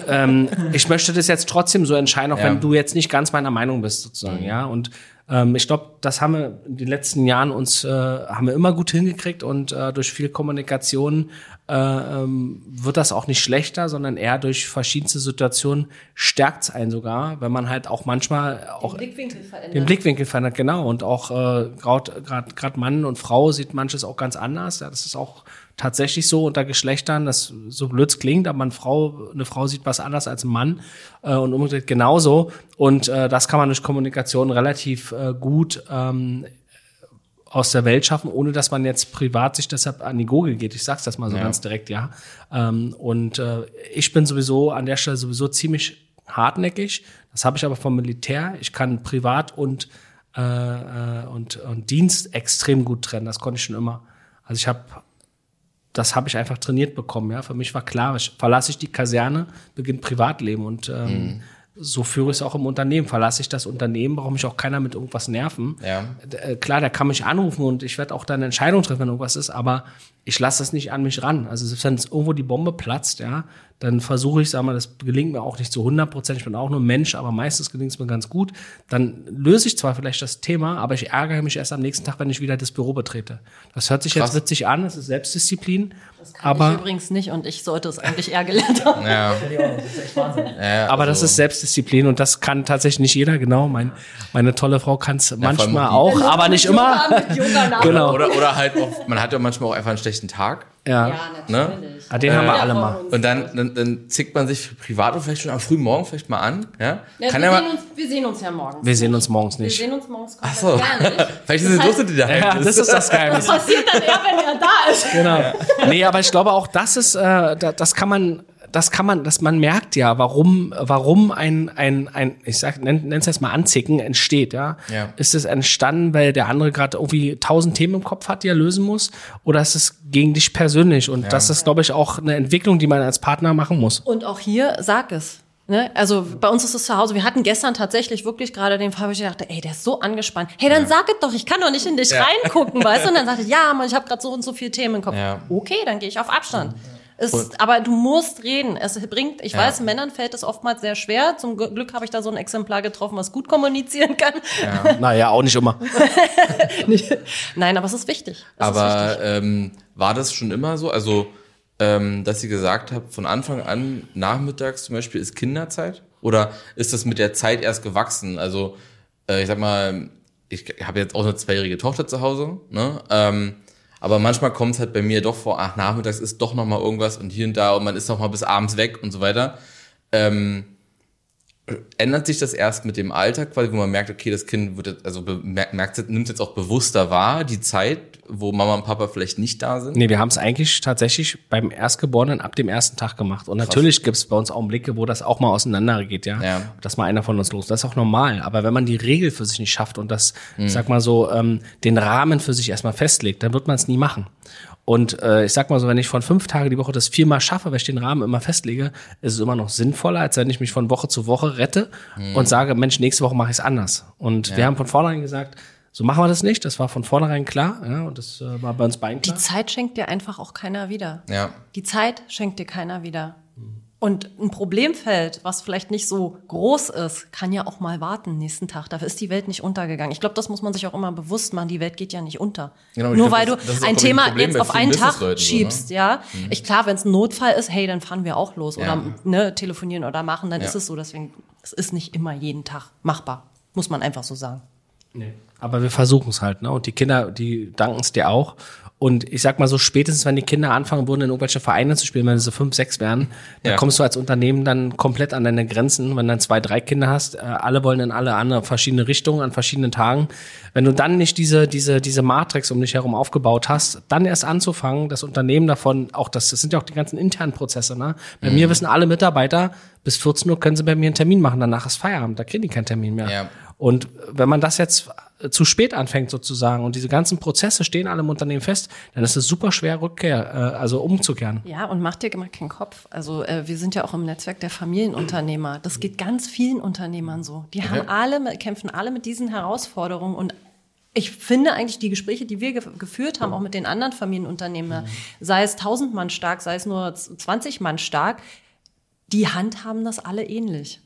S3: ähm, ich möchte das jetzt trotzdem so entscheiden, auch ja. wenn du jetzt nicht ganz meiner Meinung bist, sozusagen, mhm. ja. Und ähm, ich glaube, das haben wir in den letzten Jahren uns äh, haben wir immer gut hingekriegt und äh, durch viel Kommunikation äh, ähm, wird das auch nicht schlechter, sondern eher durch verschiedenste Situationen stärkt es einen sogar, wenn man halt auch manchmal auch den Blickwinkel verändert. Den Blickwinkel verändert, genau. Und auch äh, gerade Mann und Frau sieht manches auch ganz anders. Ja, das ist auch tatsächlich so unter Geschlechtern, das so blöd klingt, aber eine Frau, eine Frau sieht was anders als ein Mann äh, und umgekehrt genauso. Und äh, das kann man durch Kommunikation relativ äh, gut ähm, aus der Welt schaffen, ohne dass man jetzt privat sich deshalb an die Gurgel geht. Ich sag's das mal so ja. ganz direkt, ja. Ähm, und äh, ich bin sowieso an der Stelle sowieso ziemlich hartnäckig. Das habe ich aber vom Militär. Ich kann privat und äh, äh, und, und Dienst extrem gut trennen. Das konnte ich schon immer. Also ich habe das habe ich einfach trainiert bekommen. Ja, für mich war klar, ich, verlasse ich die Kaserne, beginnt Privatleben und ähm, mhm so führe ich es auch im Unternehmen. Verlasse ich das Unternehmen, braucht mich auch keiner mit irgendwas nerven. Ja. Äh, klar, der kann mich anrufen und ich werde auch dann eine Entscheidung treffen, wenn irgendwas ist, aber ich lasse das nicht an mich ran. Also selbst wenn es irgendwo die Bombe platzt, ja, dann versuche ich, sag mal, das gelingt mir auch nicht zu 100 Prozent, ich bin auch nur Mensch, aber meistens gelingt es mir ganz gut. Dann löse ich zwar vielleicht das Thema, aber ich ärgere mich erst am nächsten Tag, wenn ich wieder das Büro betrete. Das hört sich Krass. jetzt witzig an, das ist Selbstdisziplin.
S2: Das kann aber, ich übrigens nicht und ich sollte es eigentlich eher gelernt haben. Ja.
S3: ja aber also. das ist Selbstdisziplin und das kann tatsächlich nicht jeder, genau. Mein, meine tolle Frau kann es ja, manchmal auch, aber nicht immer.
S4: genau. Oder, oder halt auch, man hat ja manchmal auch einfach einen schlechten Tag.
S3: Ja, ja
S2: ne? natürlich. Ne?
S3: Ah, den äh, haben wir alle mal.
S4: Und dann, dann, dann zickt man sich privat und vielleicht schon am frühen Morgen vielleicht mal an. Ja?
S2: ja Kann wir, sehen uns, wir sehen uns ja morgens.
S3: Wir sehen uns morgens nicht.
S2: Wir sehen uns morgens
S4: Ach so. vielleicht ist es so die
S3: Geheimnis. Ja, das ist das Geheimnis.
S2: Das passiert dann eher, wenn er da ist.
S3: Genau. Nee, aber ich glaube auch, das ist, äh, das kann man das kann man, dass man merkt ja, warum, warum ein, ein, ein ich sag, nenn, es jetzt mal Anzicken entsteht, ja? ja. Ist es entstanden, weil der andere gerade irgendwie tausend Themen im Kopf hat, die er lösen muss? Oder ist es gegen dich persönlich? Und ja. das ist, glaube ich, auch eine Entwicklung, die man als Partner machen muss.
S2: Und auch hier, sag es. Ne? Also bei uns ist es zu Hause. Wir hatten gestern tatsächlich wirklich gerade den Fall, wo ich dachte, ey, der ist so angespannt. Hey, dann ja. sag es doch, ich kann doch nicht in dich ja. reingucken, weißt du? Und dann sagte ich, ja, Mann, ich habe gerade so und so viele Themen im Kopf. Ja. Okay, dann gehe ich auf Abstand. Es, aber du musst reden. Es bringt, ich ja. weiß, Männern fällt es oftmals sehr schwer. Zum Glück habe ich da so ein Exemplar getroffen, was gut kommunizieren kann.
S3: Ja. naja, auch nicht immer.
S2: Nein, aber es ist wichtig.
S4: Es aber ist wichtig. Ähm, war das schon immer so? Also, ähm, dass sie gesagt hat, von Anfang an nachmittags zum Beispiel ist Kinderzeit? Oder ist das mit der Zeit erst gewachsen? Also, äh, ich sag mal, ich habe jetzt auch eine zweijährige Tochter zu Hause, ne? Ähm, Aber manchmal kommt es halt bei mir doch vor, ach, nachmittags ist doch noch mal irgendwas und hier und da und man ist noch mal bis abends weg und so weiter. Ähm, ändert sich das erst mit dem Alter, quasi, wo man merkt, okay, das Kind wird also merkt, nimmt jetzt auch bewusster wahr, die Zeit, wo Mama und Papa vielleicht nicht da sind?
S3: Nee, wir haben es eigentlich tatsächlich beim Erstgeborenen ab dem ersten Tag gemacht. Und natürlich gibt es bei uns Augenblicke, wo das auch mal auseinandergeht, ja.
S4: Ja.
S3: Dass mal einer von uns los. Das ist auch normal. Aber wenn man die Regel für sich nicht schafft und das, ich sag mal so, ähm, den Rahmen für sich erstmal festlegt, dann wird man es nie machen. Und äh, ich sag mal so, wenn ich von fünf Tage die Woche das viermal schaffe, weil ich den Rahmen immer festlege, ist es immer noch sinnvoller, als wenn ich mich von Woche zu Woche rette und sage, Mensch, nächste Woche mache ich es anders. Und wir haben von vornherein gesagt, so machen wir das nicht. Das war von vornherein klar, ja, und das äh, war bei uns beiden
S2: Die
S3: klar.
S2: Zeit schenkt dir einfach auch keiner wieder.
S4: Ja.
S2: Die Zeit schenkt dir keiner wieder. Und ein Problemfeld, was vielleicht nicht so groß ist, kann ja auch mal warten nächsten Tag. Dafür ist die Welt nicht untergegangen. Ich glaube, das muss man sich auch immer bewusst machen. Die Welt geht ja nicht unter.
S4: Genau, ich
S2: Nur
S4: glaub,
S2: weil
S4: das-
S2: du
S4: das
S2: ein
S4: ein
S2: Thema
S4: Problem
S2: jetzt auf einen Tag
S4: ne?
S2: schiebst, ja. Ich klar, wenn es ein Notfall ist, hey, dann fahren wir auch los
S4: Ja.
S2: oder ne, telefonieren oder machen, dann
S4: Ja.
S2: ist es so. Deswegen, es ist nicht immer jeden Tag machbar. Muss man einfach so sagen.
S3: Nee. Aber wir versuchen es halt, ne? Und die Kinder, die danken es dir auch. Und ich sag mal so, spätestens wenn die Kinder anfangen würden, in irgendwelche Vereine zu spielen, wenn sie so fünf, sechs werden, dann
S4: Ja.
S3: kommst du als Unternehmen dann komplett an deine Grenzen, wenn du dann zwei, drei Kinder hast, äh, alle wollen in alle andere verschiedene Richtungen an verschiedenen Tagen. Wenn du dann nicht diese, diese, diese Matrix um dich herum aufgebaut hast, dann erst anzufangen, das Unternehmen davon, auch das, das sind ja auch die ganzen internen Prozesse, ne? Bei mir wissen alle Mitarbeiter, bis 14 Uhr können sie bei mir einen Termin machen, danach ist Feierabend, da kriegen die keinen Termin mehr.
S4: Ja.
S3: Und wenn man das jetzt zu spät anfängt sozusagen und diese ganzen Prozesse stehen alle im Unternehmen fest, dann ist es super schwer Rückkehr, äh, also umzukehren.
S2: Ja, und mach dir immer keinen Kopf. Also äh, wir sind ja auch im Netzwerk der Familienunternehmer. Das geht ganz vielen Unternehmern so. Die haben alle, kämpfen alle mit diesen Herausforderungen und ich finde eigentlich die Gespräche, die wir ge geführt haben, auch mit den anderen Familienunternehmern, sei es 1000 Mann stark, sei es nur 20 Mann stark, die handhaben das alle ähnlich.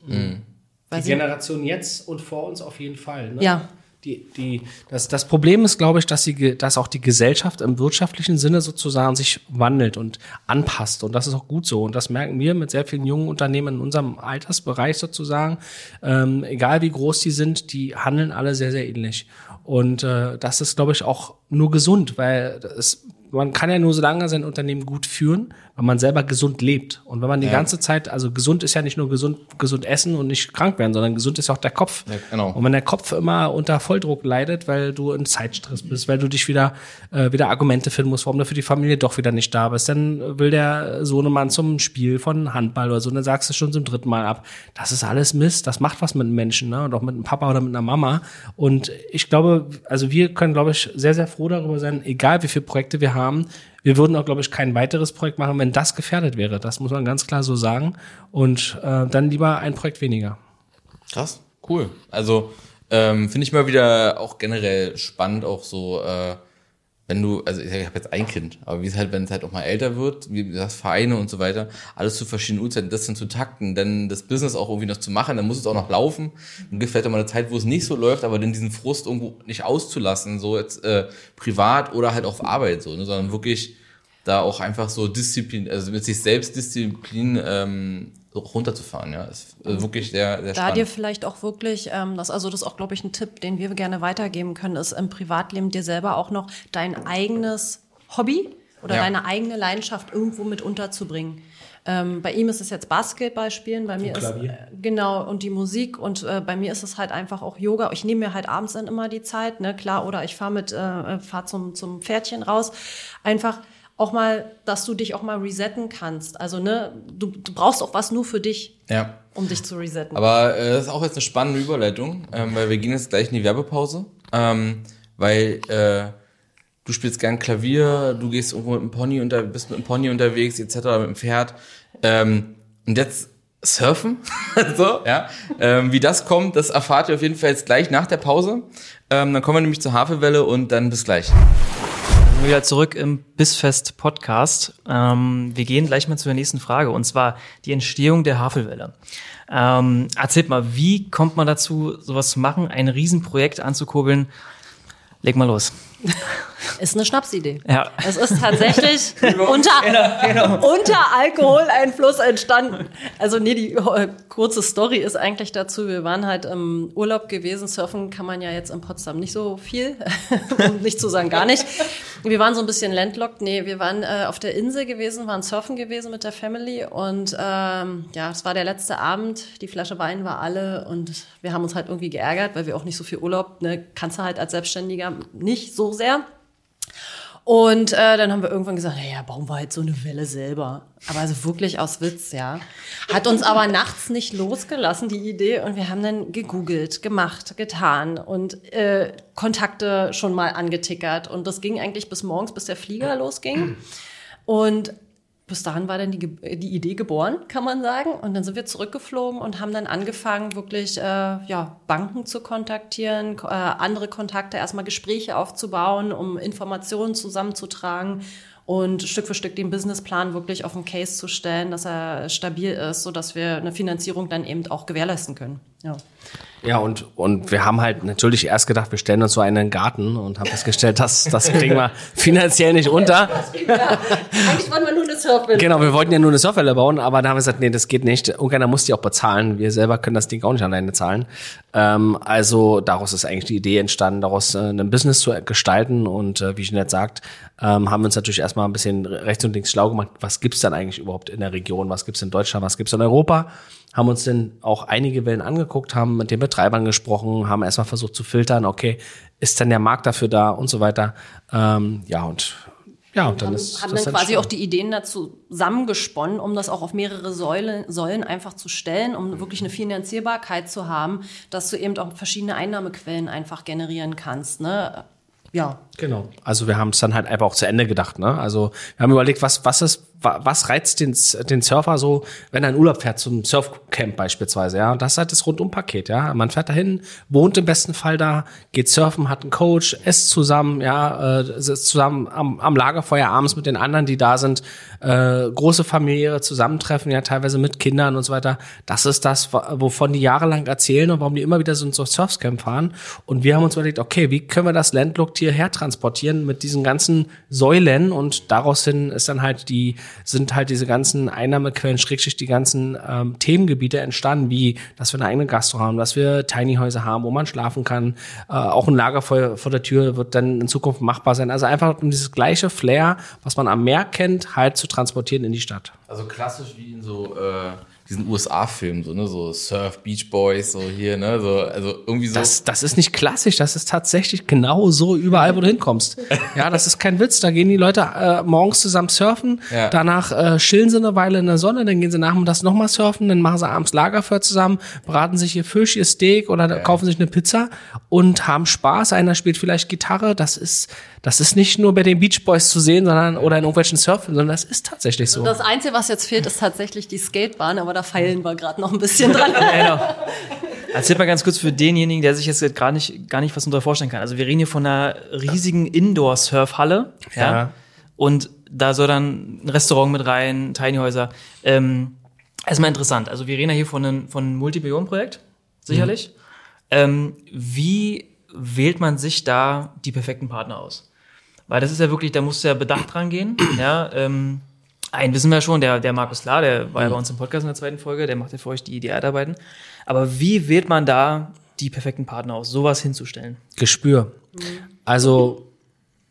S2: Weil sie,
S3: Generation jetzt und vor uns auf jeden Fall. Ne?
S2: Ja.
S3: Die, die, das, das Problem ist, glaube ich, dass, Ge- dass auch die Gesellschaft im wirtschaftlichen Sinne sozusagen sich wandelt und anpasst. Und das ist auch gut so. Und das merken wir mit sehr vielen jungen Unternehmen in unserem Altersbereich sozusagen. Ähm, egal wie groß die sind, die handeln alle sehr, sehr ähnlich. Und äh, das ist, glaube ich, auch nur gesund, weil es, man kann ja nur so lange sein Unternehmen gut führen, wenn man selber gesund lebt. Und wenn man die ganze Zeit, also gesund ist ja nicht nur gesund, gesund essen und nicht krank werden, sondern gesund ist ja auch der Kopf.
S4: Ja, genau.
S3: Und wenn der Kopf immer unter Volldruck leidet, weil du in Zeitstress bist, weil du dich wieder, äh, wieder Argumente finden musst, warum du für die Familie doch wieder nicht da bist, dann will der Sohnemann zum Spiel von Handball oder so, und dann sagst du es schon zum dritten Mal ab. Das ist alles Mist, das macht was mit einem Menschen, ne? Und auch mit einem Papa oder mit einer Mama. Und ich glaube, also wir können, glaube ich, sehr, sehr froh darüber sein, egal wie viele Projekte wir haben. Wir würden auch, glaube ich, kein weiteres Projekt machen, wenn das gefährdet wäre. Das muss man ganz klar so sagen. Und äh, dann lieber ein Projekt weniger.
S4: Krass, cool. Also ähm, finde ich mal wieder auch generell spannend, auch so, äh, wenn du, also ich, habe jetzt ein Kind, aber wie es halt, wenn es halt auch mal älter wird, wie das Vereine und so weiter, alles zu verschiedenen Uhrzeiten, das dann zu takten, dann das Business auch irgendwie noch zu machen, dann muss es auch noch laufen. Dann gibt vielleicht auch mal eine Zeit, wo es nicht so läuft, aber dann diesen Frust irgendwo nicht auszulassen, so jetzt äh, privat oder halt auf Arbeit so, ne, sondern wirklich da auch einfach so Disziplin, also mit sich selbst Disziplin ähm, runterzufahren, ja, ist äh, wirklich sehr, sehr
S2: da
S4: spannend.
S2: dir vielleicht auch wirklich, ähm, das, also das ist auch, glaube ich, ein Tipp, den wir gerne weitergeben können, ist im Privatleben dir selber auch noch dein eigenes Hobby oder
S4: Ja.
S2: deine eigene Leidenschaft irgendwo mit unterzubringen. Ähm, bei ihm ist es jetzt Basketball spielen, bei mir ist äh, genau und die Musik und äh, bei mir ist es halt einfach auch Yoga. Ich nehme mir halt abends dann immer die Zeit, ne klar, oder ich fahre mit, äh, fahr zum zum Pferdchen raus, einfach auch mal, dass du dich auch mal resetten kannst. Also ne, du, du brauchst auch was nur für dich,
S4: ja.
S2: um dich zu resetten.
S4: Aber äh, das ist auch jetzt eine spannende Überleitung, ähm, weil wir gehen jetzt gleich in die Werbepause, ähm, weil äh, du spielst gern Klavier, du gehst irgendwo mit dem Pony unter, bist mit dem Pony unterwegs etc. mit dem Pferd ähm, und jetzt Surfen, so ja. Ähm, wie das kommt, das erfahrt ihr auf jeden Fall jetzt gleich nach der Pause. Ähm, dann kommen wir nämlich zur Hafewelle und dann bis gleich.
S1: Wieder zurück im Bissfest Podcast. Ähm, wir gehen gleich mal zur nächsten Frage und zwar die Entstehung der Havelwelle. Ähm, erzählt mal, wie kommt man dazu, sowas zu machen, ein Riesenprojekt anzukurbeln? Leg mal los.
S2: Ist eine Schnapsidee.
S1: Ja.
S2: Es ist tatsächlich unter, unter Alkoholeinfluss entstanden. Also nee, die äh, kurze Story ist eigentlich dazu, wir waren halt im Urlaub gewesen. Surfen kann man ja jetzt in Potsdam nicht so viel, um nicht zu sagen gar nicht. Wir waren so ein bisschen landlocked. Nee, wir waren äh, auf der Insel gewesen, waren surfen gewesen mit der Family und ähm, ja, es war der letzte Abend. Die Flasche Wein war alle und wir haben uns halt irgendwie geärgert, weil wir auch nicht so viel Urlaub, ne, kannst du halt als Selbstständiger nicht so sehr. Und äh, dann haben wir irgendwann gesagt, naja, bauen wir halt so eine Welle selber. Aber also wirklich aus Witz, ja. Hat uns aber nachts nicht losgelassen, die Idee. Und wir haben dann gegoogelt, gemacht, getan und äh, Kontakte schon mal angetickert. Und das ging eigentlich bis morgens, bis der Flieger losging. Und bis dahin war dann die, Ge- die Idee geboren, kann man sagen. Und dann sind wir zurückgeflogen und haben dann angefangen, wirklich äh, ja, Banken zu kontaktieren, ko- äh, andere Kontakte, erstmal Gespräche aufzubauen, um Informationen zusammenzutragen und Stück für Stück den Businessplan wirklich auf den Case zu stellen, dass er stabil ist, sodass wir eine Finanzierung dann eben auch gewährleisten können. Ja.
S3: Ja, und, und wir haben halt natürlich erst gedacht, wir stellen uns so einen in den Garten und haben festgestellt, das, das kriegen wir finanziell nicht unter.
S2: Eigentlich wollen wir nur eine Surfwelle.
S3: Genau, wir wollten ja nur eine Surfwelle bauen, aber da haben wir gesagt, nee, das geht nicht. Irgendeiner muss die auch bezahlen. Wir selber können das Ding auch nicht alleine zahlen. Ähm, also daraus ist eigentlich die Idee entstanden, daraus äh, ein Business zu gestalten. Und äh, wie Jeanette sagt, ähm, haben wir uns natürlich erstmal ein bisschen rechts und links schlau gemacht. Was gibt's dann eigentlich überhaupt in der Region? Was gibt's in Deutschland? Was gibt's in Europa? Haben uns dann auch einige Wellen angeguckt, haben mit den Betreibern gesprochen, haben erstmal versucht zu filtern, okay, ist denn der Markt dafür da und so weiter. Ähm, ja, und ja, und dann
S2: haben,
S3: ist
S2: haben dann quasi
S3: entstanden.
S2: auch die Ideen dazu zusammengesponnen, um das auch auf mehrere Säulen, Säulen einfach zu stellen, um wirklich eine Finanzierbarkeit zu haben, dass du eben auch verschiedene Einnahmequellen einfach generieren kannst. Ne? Ja,
S3: Genau. Also wir haben es dann halt einfach auch zu Ende gedacht. Ne? Also wir haben überlegt, was was ist, was reizt den, den Surfer so, wenn er in Urlaub fährt zum Surfcamp beispielsweise. Ja, und das ist halt das Rundumpaket. Ja, man fährt dahin, wohnt im besten Fall da, geht surfen, hat einen Coach, isst zusammen, ja, äh, sitzt zusammen am, am Lagerfeuer abends mit den anderen, die da sind, äh, große familiäre Zusammentreffen, ja, teilweise mit Kindern und so weiter. Das ist das, wovon die jahrelang erzählen und warum die immer wieder so ein Surfcamp fahren. Und wir haben uns überlegt, okay, wie können wir das Landlocked hierher transportieren mit diesen ganzen Säulen und daraus hin ist dann halt die, sind halt diese ganzen Einnahmequellen, Schrägstrich die ganzen ähm, Themengebiete entstanden, wie, dass wir eine eigene Gastro haben, dass wir Tiny Häuser haben, wo man schlafen kann, äh, auch ein Lagerfeuer vor der Tür wird dann in Zukunft machbar sein. Also einfach um dieses gleiche Flair, was man am Meer kennt, halt zu transportieren in die Stadt.
S4: Also klassisch wie in so äh, diesen USA-Filmen, so, ne, so Surf, Beach Boys, so hier, ne, so, also irgendwie so.
S3: Das, das ist nicht klassisch, das ist tatsächlich genau so überall, wo du hinkommst. Ja, das ist kein Witz. Da gehen die Leute äh, morgens zusammen surfen,
S4: Ja.
S3: danach äh, chillen sie eine Weile in der Sonne, dann gehen sie nachmittags nochmal surfen, dann machen sie abends Lagerfeuer zusammen, braten sich ihr Fisch, ihr Steak oder kaufen sich eine Pizza und haben Spaß. Einer spielt vielleicht Gitarre. Das ist, das ist nicht nur bei den Beach Boys zu sehen, sondern oder in irgendwelchen Surfen, sondern das ist tatsächlich so.
S2: das Einzige, was jetzt fehlt, ist tatsächlich die Skatebahn, aber da feilen wir gerade noch ein bisschen dran.
S1: Genau. Erzähl mal ganz kurz für denjenigen, der sich jetzt gar nicht, gar nicht was darunter vorstellen kann. Also wir reden hier von einer riesigen Indoor-Surfhalle. Ja.
S3: Ja.
S1: Und da soll dann ein Restaurant mit rein, Tiny Häuser. Ähm, erstmal interessant. Also wir reden ja hier von einem, von einem Multimillionenprojekt, sicherlich. Ähm, wie wählt man sich da die perfekten Partner aus? Weil das ist ja wirklich, da musst du ja bedacht dran gehen. Ja, ähm, einen wissen wir schon, der, der Markus Klar, der war ja bei uns im Podcast in der zweiten Folge, der macht ja für euch die, die Erdarbeiten. Aber wie wählt man da die perfekten Partner aus, sowas hinzustellen?
S3: Gespür. Also,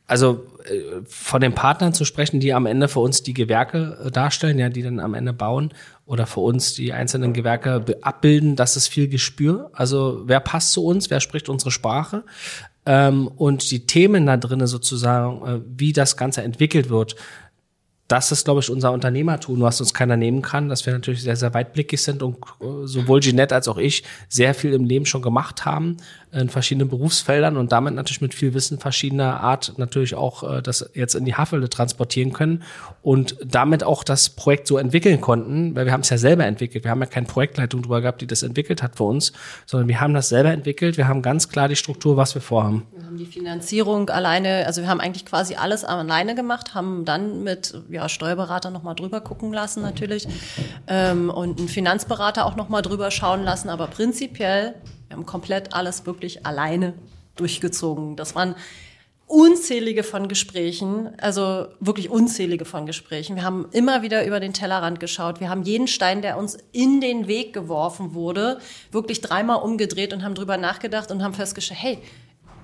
S3: also äh, von den Partnern zu sprechen, die am Ende für uns die Gewerke äh, darstellen, ja, die dann am Ende bauen oder für uns die einzelnen Gewerke abbilden, das ist viel Gespür. Also wer passt zu uns, wer spricht unsere Sprache ähm, und die Themen da drinnen sozusagen, äh, wie das Ganze entwickelt wird, das ist, glaube ich, unser Unternehmertum, was uns keiner nehmen kann, dass wir natürlich sehr, sehr weitblickig sind und äh, sowohl Jeanette als auch ich sehr viel im Leben schon gemacht haben, in verschiedenen Berufsfeldern und damit natürlich mit viel Wissen verschiedener Art natürlich auch äh, das jetzt in die Haffelde transportieren können und damit auch das Projekt so entwickeln konnten, weil wir haben es ja selber entwickelt. Wir haben ja keine Projektleitung drüber gehabt, die das entwickelt hat für uns, sondern wir haben das selber entwickelt. Wir haben ganz klar die Struktur, was wir vorhaben.
S2: Wir haben die Finanzierung alleine, also wir haben eigentlich quasi alles alleine gemacht, haben dann mit ja, Steuerberater nochmal drüber gucken lassen natürlich ähm, und einen Finanzberater auch nochmal drüber schauen lassen, aber prinzipiell, wir haben komplett alles wirklich alleine durchgezogen. Das waren unzählige von Gesprächen, also wirklich unzählige von Gesprächen. Wir haben immer wieder über den Tellerrand geschaut. Wir haben jeden Stein, der uns in den Weg geworfen wurde, wirklich dreimal umgedreht und haben drüber nachgedacht und haben festgestellt, hey,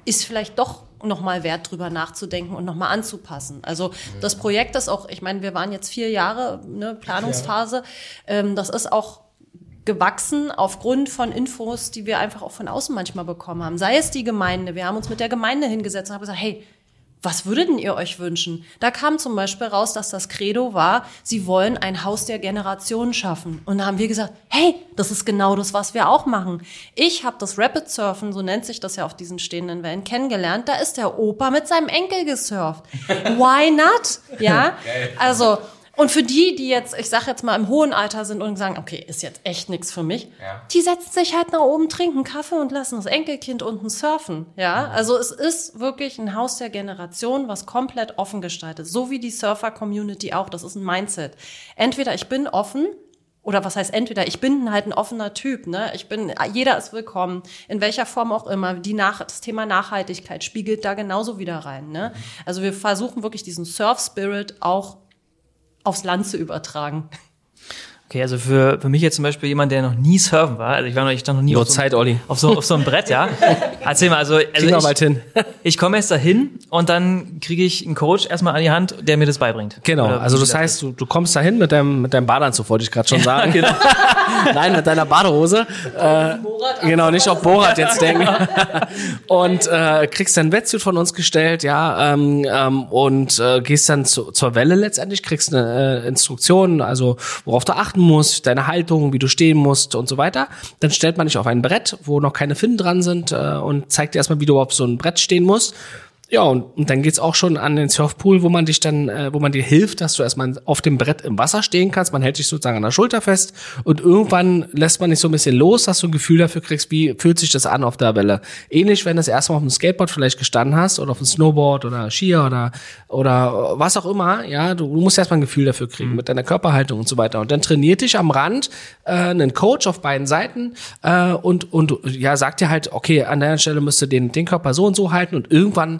S2: ist vielleicht doch noch mal wert, drüber nachzudenken und noch mal anzupassen. Also das Projekt ist auch, ich meine, wir waren jetzt vier Jahre, ne, Planungsphase. Ähm, das ist auch gewachsen aufgrund von Infos, die wir einfach auch von außen manchmal bekommen haben. Sei es die Gemeinde. Wir haben uns mit der Gemeinde hingesetzt und haben gesagt, hey, was würdet denn ihr euch wünschen? Da kam zum Beispiel raus, dass das Credo war, sie wollen ein Haus der Generation schaffen. Und da haben wir gesagt, hey, das ist genau das, was wir auch machen. Ich habe das Rapid Surfen, so nennt sich das ja auf diesen stehenden Wellen, kennengelernt. Da ist der Opa mit seinem Enkel gesurft. Why not? Ja, also und für die, die jetzt, ich sag jetzt mal, im hohen Alter sind und sagen, okay, ist jetzt echt nichts für mich,
S4: Ja.
S2: die setzen sich halt nach oben, trinken Kaffee und lassen das Enkelkind unten surfen. Ja, also es ist wirklich ein Haus der Generation, was komplett offen gestaltet. So wie die Surfer-Community auch. Das ist ein Mindset. Entweder ich bin offen, oder was heißt entweder, ich bin halt ein offener Typ, ne? Ich bin, jeder ist willkommen, in welcher Form auch immer. Die nach, das Thema Nachhaltigkeit spiegelt da genauso wieder rein, ne? Also wir versuchen wirklich diesen Surf-Spirit auch aufs Land zu übertragen.
S1: Okay, also für, für mich jetzt zum Beispiel jemand, der noch nie surfen war, also ich war noch, ich stand noch nie
S3: Nur
S1: auf so,
S3: Zeit, Olli.
S1: auf so, auf so einem Brett, ja. Erzähl mal, also, also
S3: bald hin.
S1: ich, ich komme erst dahin und dann kriege ich einen Coach erstmal an die Hand, der mir das beibringt.
S3: Genau,
S1: Oder
S3: also das heißt, du, du kommst dahin mit deinem, mit deinem Badeanzug, wollte ich gerade schon sagen.
S1: genau.
S3: Nein, mit deiner Badehose. Äh, genau, nicht auf Borat jetzt denken. und äh, kriegst dein Wetsuit von uns gestellt, ja, ähm, ähm, und äh, gehst dann zu, zur Welle letztendlich, kriegst eine äh, Instruktion, also worauf du achten musst, deine Haltung, wie du stehen musst und so weiter. Dann stellt man dich auf ein Brett, wo noch keine Finnen dran sind äh, und zeigt dir erstmal, wie du auf so ein Brett stehen musst. Ja, und, und dann geht's auch schon an den Surfpool, wo man dich dann, äh, wo man dir hilft, dass du erstmal auf dem Brett im Wasser stehen kannst. Man hält dich sozusagen an der Schulter fest und irgendwann lässt man dich so ein bisschen los, dass du ein Gefühl dafür kriegst, wie fühlt sich das an auf der Welle. Ähnlich, wenn du das erste Mal auf dem Skateboard vielleicht gestanden hast oder auf dem Snowboard oder Skier oder, oder was auch immer, ja, du, du musst erstmal ein Gefühl dafür kriegen mit deiner Körperhaltung und so weiter. Und dann trainiert dich am Rand äh, einen Coach auf beiden Seiten äh, und, und ja, sagt dir halt, okay, an der Stelle müsst ihr den, den Körper so und so halten und irgendwann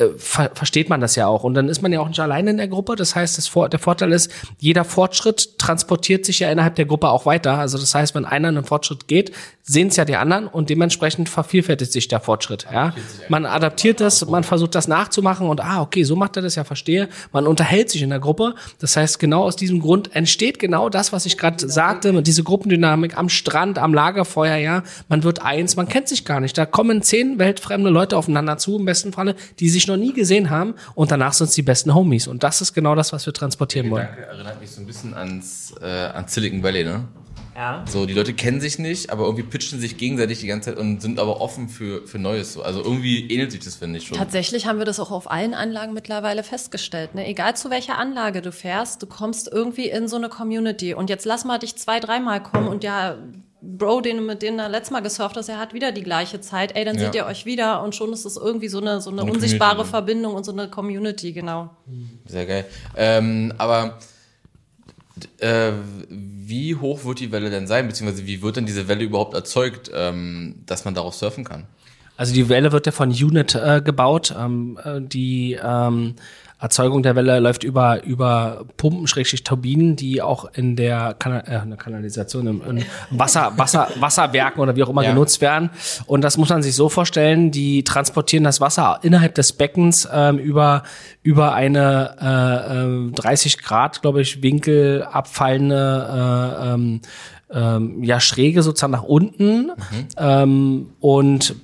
S3: äh, ver versteht man das ja auch. Und dann ist man ja auch nicht alleine in der Gruppe. Das heißt, das Vor der Vorteil ist, jeder Fortschritt transportiert sich ja innerhalb der Gruppe auch weiter. Also das heißt, wenn einer einen Fortschritt geht, sehen es ja die anderen und dementsprechend vervielfältigt sich der Fortschritt. Ja, man adaptiert das, man versucht das nachzumachen und ah, okay, so macht er das ja, verstehe. Man unterhält sich in der Gruppe. Das heißt, genau aus diesem Grund entsteht genau das, was ich gerade sagte, diese Gruppendynamik am Strand, am Lagerfeuer. Ja, man wird eins, man kennt sich gar nicht. Da kommen zehn weltfremde Leute aufeinander zu, im besten Falle, die sich noch nie gesehen haben und danach sind es die besten Homies. Und das ist genau das, was wir transportieren wollen.
S4: Gedanke erinnert mich so ein bisschen ans, äh, an Silicon Valley, ne?
S1: Ja.
S4: So, die Leute kennen sich nicht, aber irgendwie pitchen sich gegenseitig die ganze Zeit und sind aber offen für, für Neues. So. Also irgendwie ähnelt sich das, finde ich schon.
S2: Tatsächlich haben wir das auch auf allen Anlagen mittlerweile festgestellt. Ne? Egal zu welcher Anlage du fährst, du kommst irgendwie in so eine Community. Und jetzt lass mal dich zwei, dreimal kommen und ja, Bro, den du mit denen da letztes Mal gesurft hast, er hat wieder die gleiche Zeit. Ey, dann
S4: Ja.
S2: seht ihr euch wieder und schon ist es irgendwie so eine, so eine,
S4: eine
S2: unsichtbare
S4: Community, ne?
S2: Verbindung und so eine Community, genau.
S4: Sehr geil. Ähm, aber äh, wie hoch wird die Welle denn sein, beziehungsweise wie wird denn diese Welle überhaupt erzeugt, ähm, dass man darauf surfen kann?
S3: Also die Welle wird ja von Unit äh, gebaut. Ähm, äh, die ähm, Erzeugung der Welle läuft über über Pumpen, Schrägstrich Turbinen, die auch in der Kana äh, in der Kanalisation, im, in Wasser, Wasser, Wasserwerken oder wie auch immer
S4: Ja.
S3: genutzt werden. Und das muss man sich so vorstellen: Die transportieren das Wasser innerhalb des Beckens ähm, über über eine äh, äh, 30 Grad, glaube ich, Winkel abfallende äh, ähm, ähm, ja schräge sozusagen nach unten ähm, und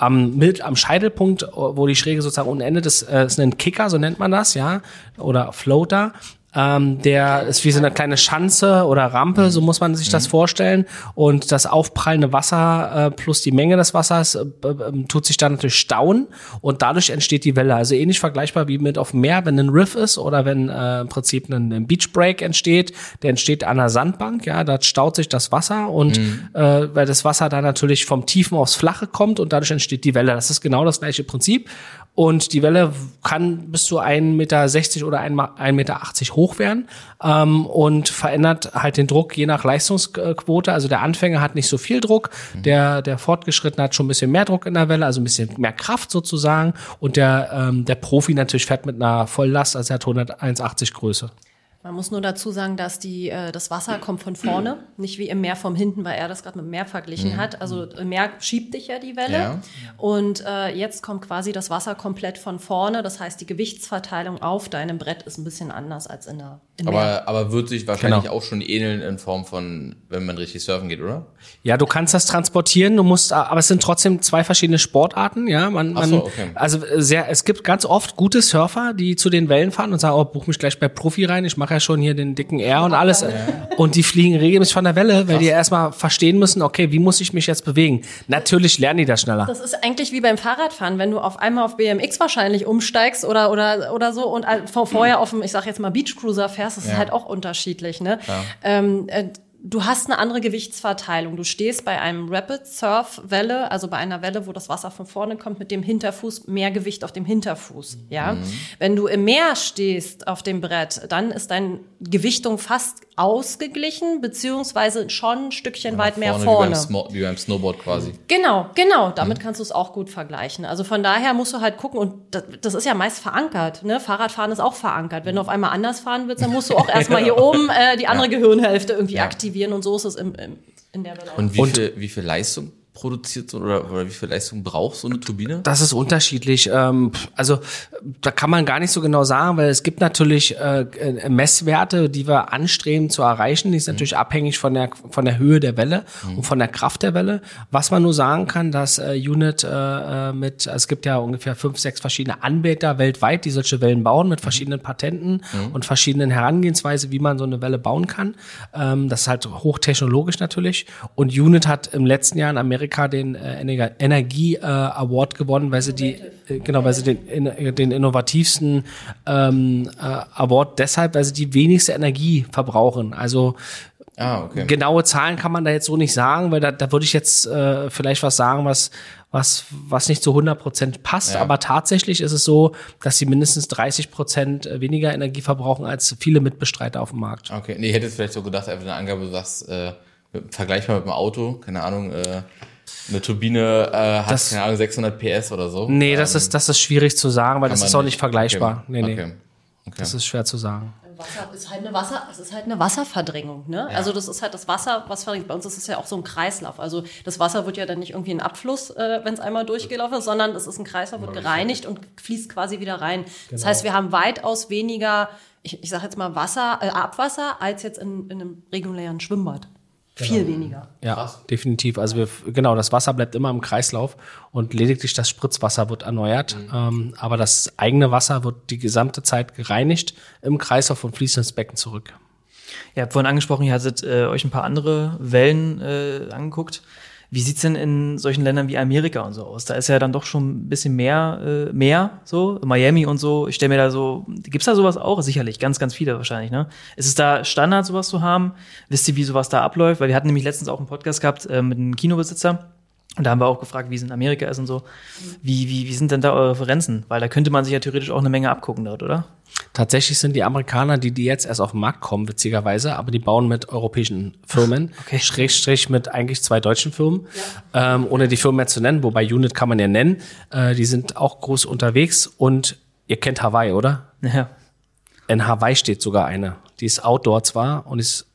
S3: am, mit, am Scheitelpunkt, wo die Schräge sozusagen unten endet, das äh, ist ein Kicker, so nennt man das, ja, oder Floater. Ähm, der ist wie so eine kleine Schanze oder Rampe, so muss man sich das vorstellen. Und das aufprallende Wasser äh, plus die Menge des Wassers äh, äh, tut sich dann natürlich stauen und dadurch entsteht die Welle. Also ähnlich vergleichbar wie mit auf dem Meer, wenn ein Riff ist oder wenn äh, im Prinzip ein, ein Beach Break entsteht, der entsteht an einer Sandbank, ja, da staut sich das Wasser und äh, weil das Wasser dann natürlich vom Tiefen aufs Flache kommt und dadurch entsteht die Welle. Das ist genau das gleiche Prinzip. Und die Welle kann bis zu 1,60 Meter oder 1,80 Meter hoch werden ähm, und verändert halt den Druck je nach Leistungsquote. Also der Anfänger hat nicht so viel Druck, der, der Fortgeschrittene hat schon ein bisschen mehr Druck in der Welle, also ein bisschen mehr Kraft sozusagen. Und der, ähm, der Profi natürlich fährt mit einer Volllast, also er hat 180 Größe.
S2: Man muss nur dazu sagen, dass die, äh, das Wasser kommt von vorne, nicht wie im Meer vom hinten, weil er das gerade mit dem Meer verglichen hat. Also im Meer schiebt dich ja die Welle.
S4: Ja.
S2: Und äh, jetzt kommt quasi das Wasser komplett von vorne. Das heißt, die Gewichtsverteilung auf deinem Brett ist ein bisschen anders als in der im Meer.
S4: Aber, aber wird sich wahrscheinlich
S3: Genau.
S4: auch schon ähneln in Form von, wenn man richtig surfen geht, oder?
S3: Ja, du kannst das transportieren, du musst, aber es sind trotzdem zwei verschiedene Sportarten, ja. Man,
S4: Ach
S3: man,
S4: so, okay.
S3: Also sehr, es gibt ganz oft gute Surfer, die zu den Wellen fahren und sagen, oh, buch mich gleich bei Profi rein, ich mache ja schon hier den dicken R und alles. Und die fliegen regelmäßig von der Welle, weil die erstmal verstehen müssen, okay, wie muss ich mich jetzt bewegen? Natürlich lernen die das schneller.
S2: Das ist eigentlich wie beim Fahrradfahren, wenn du auf einmal auf BMX wahrscheinlich umsteigst oder oder oder so und vorher auf dem, ich sag jetzt mal Beachcruiser fährst, das ist
S4: Ja.
S2: halt auch unterschiedlich, ne? Ähm, äh, Du hast eine andere Gewichtsverteilung. Du stehst bei einem Rapid Surf Welle, also bei einer Welle, wo das Wasser von vorne kommt, mit dem Hinterfuß mehr Gewicht auf dem Hinterfuß. Ja, wenn du im Meer stehst auf dem Brett, dann ist deine Gewichtung fast ausgeglichen, beziehungsweise schon ein Stückchen weit mehr
S4: Wie
S2: vorne.
S4: beim, Smo wie beim Snowboard quasi.
S2: Genau, genau. Damit kannst du es auch gut vergleichen. Also von daher musst du halt gucken und das, das ist ja meist verankert. Ne? Fahrradfahren ist auch verankert. Wenn du auf einmal anders fahren willst, dann musst du auch erstmal hier oben äh, die andere Gehirnhälfte irgendwie
S4: Ja.
S2: aktivieren und so ist es im, im, in der auch.
S4: Und wie,
S3: Und-
S4: viel, wie viel Leistung produziert so oder, oder wie viel Leistung braucht so eine Turbine?
S3: Das ist unterschiedlich. Ähm, also da kann man gar nicht so genau sagen, weil es gibt natürlich äh, äh, Messwerte, die wir anstreben zu erreichen. Die sind natürlich abhängig von der von der Höhe der Welle und von der Kraft der Welle. Was man nur sagen kann, dass äh, Unit mit es gibt ja ungefähr fünf, sechs verschiedene Anbieter weltweit, die solche Wellen bauen mit verschiedenen Patenten und verschiedenen Herangehensweise, wie man so eine Welle bauen kann. Ähm, das ist halt hochtechnologisch natürlich. Und Unit hat im letzten Jahr in Amerika den äh, Ener- Energie äh, Award gewonnen, weil sie die äh, genau, weil sie den in, den innovativsten ähm, äh, Award deshalb, weil sie die wenigste Energie verbrauchen. Also
S4: Ah, okay.
S3: genaue Zahlen kann man da jetzt so nicht sagen, weil da, da würde ich jetzt äh, vielleicht was sagen, was was was nicht zu 100 Prozent passt.
S4: Ja.
S3: Aber tatsächlich ist es so, dass sie mindestens 30 Prozent weniger Energie verbrauchen als viele Mitbestreiter auf dem Markt.
S4: Okay, nee, ich hätte jetzt vielleicht so gedacht, einfach eine Angabe, du sagst, äh, vergleichbar mit dem Auto, keine Ahnung, äh, eine Turbine äh, hat,
S3: Das-
S4: keine Ahnung, 600 PS oder so.
S3: Nee, das
S4: Ähm,
S3: ist das ist schwierig zu sagen, weil das ist auch nicht vergleichbar.
S4: Okay.
S3: Nee, nee.
S4: Okay. Okay.
S3: Das ist schwer zu sagen.
S2: Wasser ist halt eine Wasser, es ist halt eine Wasserverdrängung, ne? Also das ist halt das Wasser, was verdrängt. Bei uns ist es ja auch so ein Kreislauf. Also das Wasser wird ja dann nicht irgendwie ein Abfluss, äh, wenn es einmal durchgelaufen ist, sondern es ist ein Kreislauf, wird gereinigt und fließt quasi wieder rein. Das heißt, wir haben weitaus weniger, ich, ich sage jetzt mal Wasser, äh, Abwasser, als jetzt in, in einem regulären Schwimmbad. Viel weniger.
S3: Ja, definitiv. Also wir, genau, das Wasser bleibt immer im Kreislauf und lediglich das Spritzwasser wird erneuert. Ähm, aber das eigene Wasser wird die gesamte Zeit gereinigt im Kreislauf und fließt ins Becken zurück.
S1: Ihr habt vorhin angesprochen, ihr hattet äh, euch ein paar andere Wellen äh, angeguckt. Wie sieht's denn in solchen Ländern wie Amerika und so aus? Da ist ja dann doch schon ein bisschen mehr, äh, mehr so, Miami und so. Ich stelle mir da so, gibt's da sowas auch? Sicherlich, ganz, ganz viele wahrscheinlich, ne? Ist es da Standard, sowas zu haben? Wisst ihr, wie sowas da abläuft? Weil wir hatten nämlich letztens auch einen Podcast gehabt äh, mit einem Kinobesitzer. Und da haben wir auch gefragt, wie es in Amerika ist und so. Wie, wie, wie sind denn da eure Referenzen? Weil da könnte man sich ja theoretisch auch eine Menge abgucken dort, oder?
S3: Tatsächlich sind die Amerikaner, die, die jetzt erst auf den Markt kommen, witzigerweise, aber die bauen mit europäischen Firmen,
S1: Okay.
S3: Schrägstrich mit eigentlich zwei deutschen Firmen, ähm, ohne die Firmen mehr zu nennen, wobei Unit kann man ja nennen. Äh, die sind auch groß unterwegs und ihr kennt Hawaii, oder?
S1: Ja.
S3: In Hawaii steht sogar eine. Die ist outdoor zwar und ist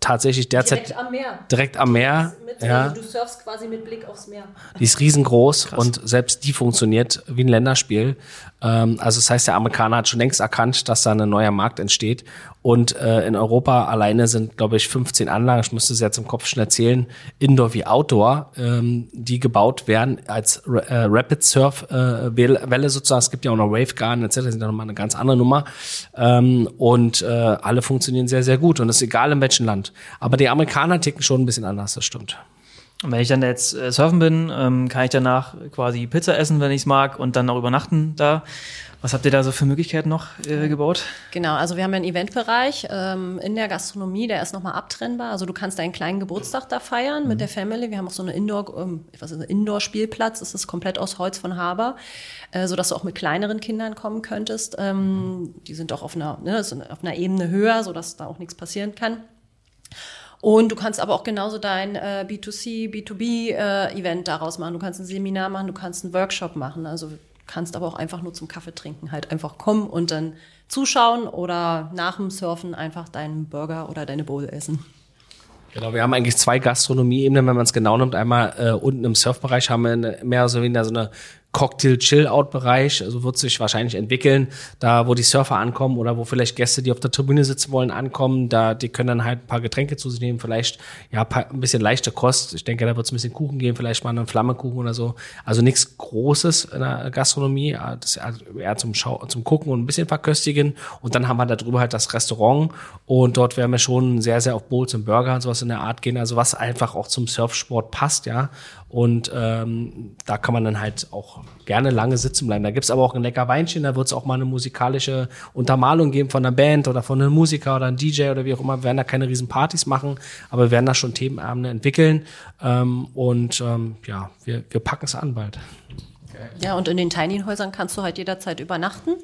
S3: tatsächlich derzeit
S2: Direkt am Meer.
S3: direkt am Meer.
S2: Mit,
S3: Ja,
S2: also du surfst quasi mit Blick aufs Meer.
S3: die ist riesengroß und selbst die funktioniert wie ein Länderspiel. Ähm, also das heißt, der Amerikaner hat schon längst erkannt, dass da ein neuer Markt entsteht. Und äh, in Europa alleine sind, glaube ich, 15 Anlagen, ich müsste es jetzt im Kopf schnell erzählen, Indoor wie Outdoor, ähm, die gebaut werden als äh, Rapid Surf äh, Welle sozusagen. Es gibt ja auch noch Wave Garden etc., das sind ja nochmal eine ganz andere Nummer. Ähm, und äh, alle funktionieren sehr, sehr gut. Und das ist egal in welchem Land. Aber die Amerikaner ticken schon ein bisschen anders, das stimmt.
S1: Und wenn ich dann jetzt äh, surfen bin, ähm, kann ich danach quasi Pizza essen, wenn ich es mag, und dann auch übernachten da. Was habt ihr da so für Möglichkeiten noch äh, gebaut?
S2: Genau, also wir haben einen Eventbereich ähm, in der Gastronomie, der ist nochmal abtrennbar. Also du kannst deinen kleinen Geburtstag da feiern mit der Family. Wir haben auch so eine Indoor, ähm, was ist, Indoor-Spielplatz, das ist komplett aus Holz von Haber, äh, sodass du auch mit kleineren Kindern kommen könntest. Ähm, die sind auch auf einer, ne, auf einer Ebene höher, sodass da auch nichts passieren kann. Und du kannst aber auch genauso dein äh, B2C, B2B-Event äh, daraus machen. Du kannst ein Seminar machen, du kannst einen Workshop machen. Also kannst aber auch einfach nur zum Kaffee trinken halt einfach kommen und dann zuschauen oder nach dem Surfen einfach deinen Burger oder deine Bowl essen.
S3: Genau, wir haben eigentlich zwei Gastronomie-Ebenen, wenn man es genau nimmt. Einmal äh, unten im Surfbereich haben wir eine, mehr oder weniger so eine Cocktail-Chill-Out-Bereich, also wird sich wahrscheinlich entwickeln, da wo die Surfer ankommen oder wo vielleicht Gäste, die auf der Tribüne sitzen wollen, ankommen, da die können dann halt ein paar Getränke zu sich nehmen, vielleicht ja ein bisschen leichte Kost. Ich denke, da wird es ein bisschen Kuchen geben, vielleicht mal einen Flammekuchen oder so. Also nichts Großes in der Gastronomie, das eher zum Schau zum Gucken und ein bisschen verköstigen. Und dann haben wir da drüber halt das Restaurant und dort werden wir schon sehr, sehr auf Bowls und Burger und sowas in der Art gehen, also was einfach auch zum Surfsport passt, ja. Und ähm, da kann man dann halt auch gerne lange sitzen bleiben. Da gibt's aber auch ein lecker Weinchen, da wird's auch mal eine musikalische Untermalung geben von einer Band oder von einem Musiker oder einem DJ oder wie auch immer. Wir werden da keine riesen Partys machen, aber wir werden da schon Themenabende entwickeln. Ähm, und ähm, ja, wir, wir packen es an bald.
S2: Ja, und in den Tiny-Häusern kannst du halt jederzeit übernachten.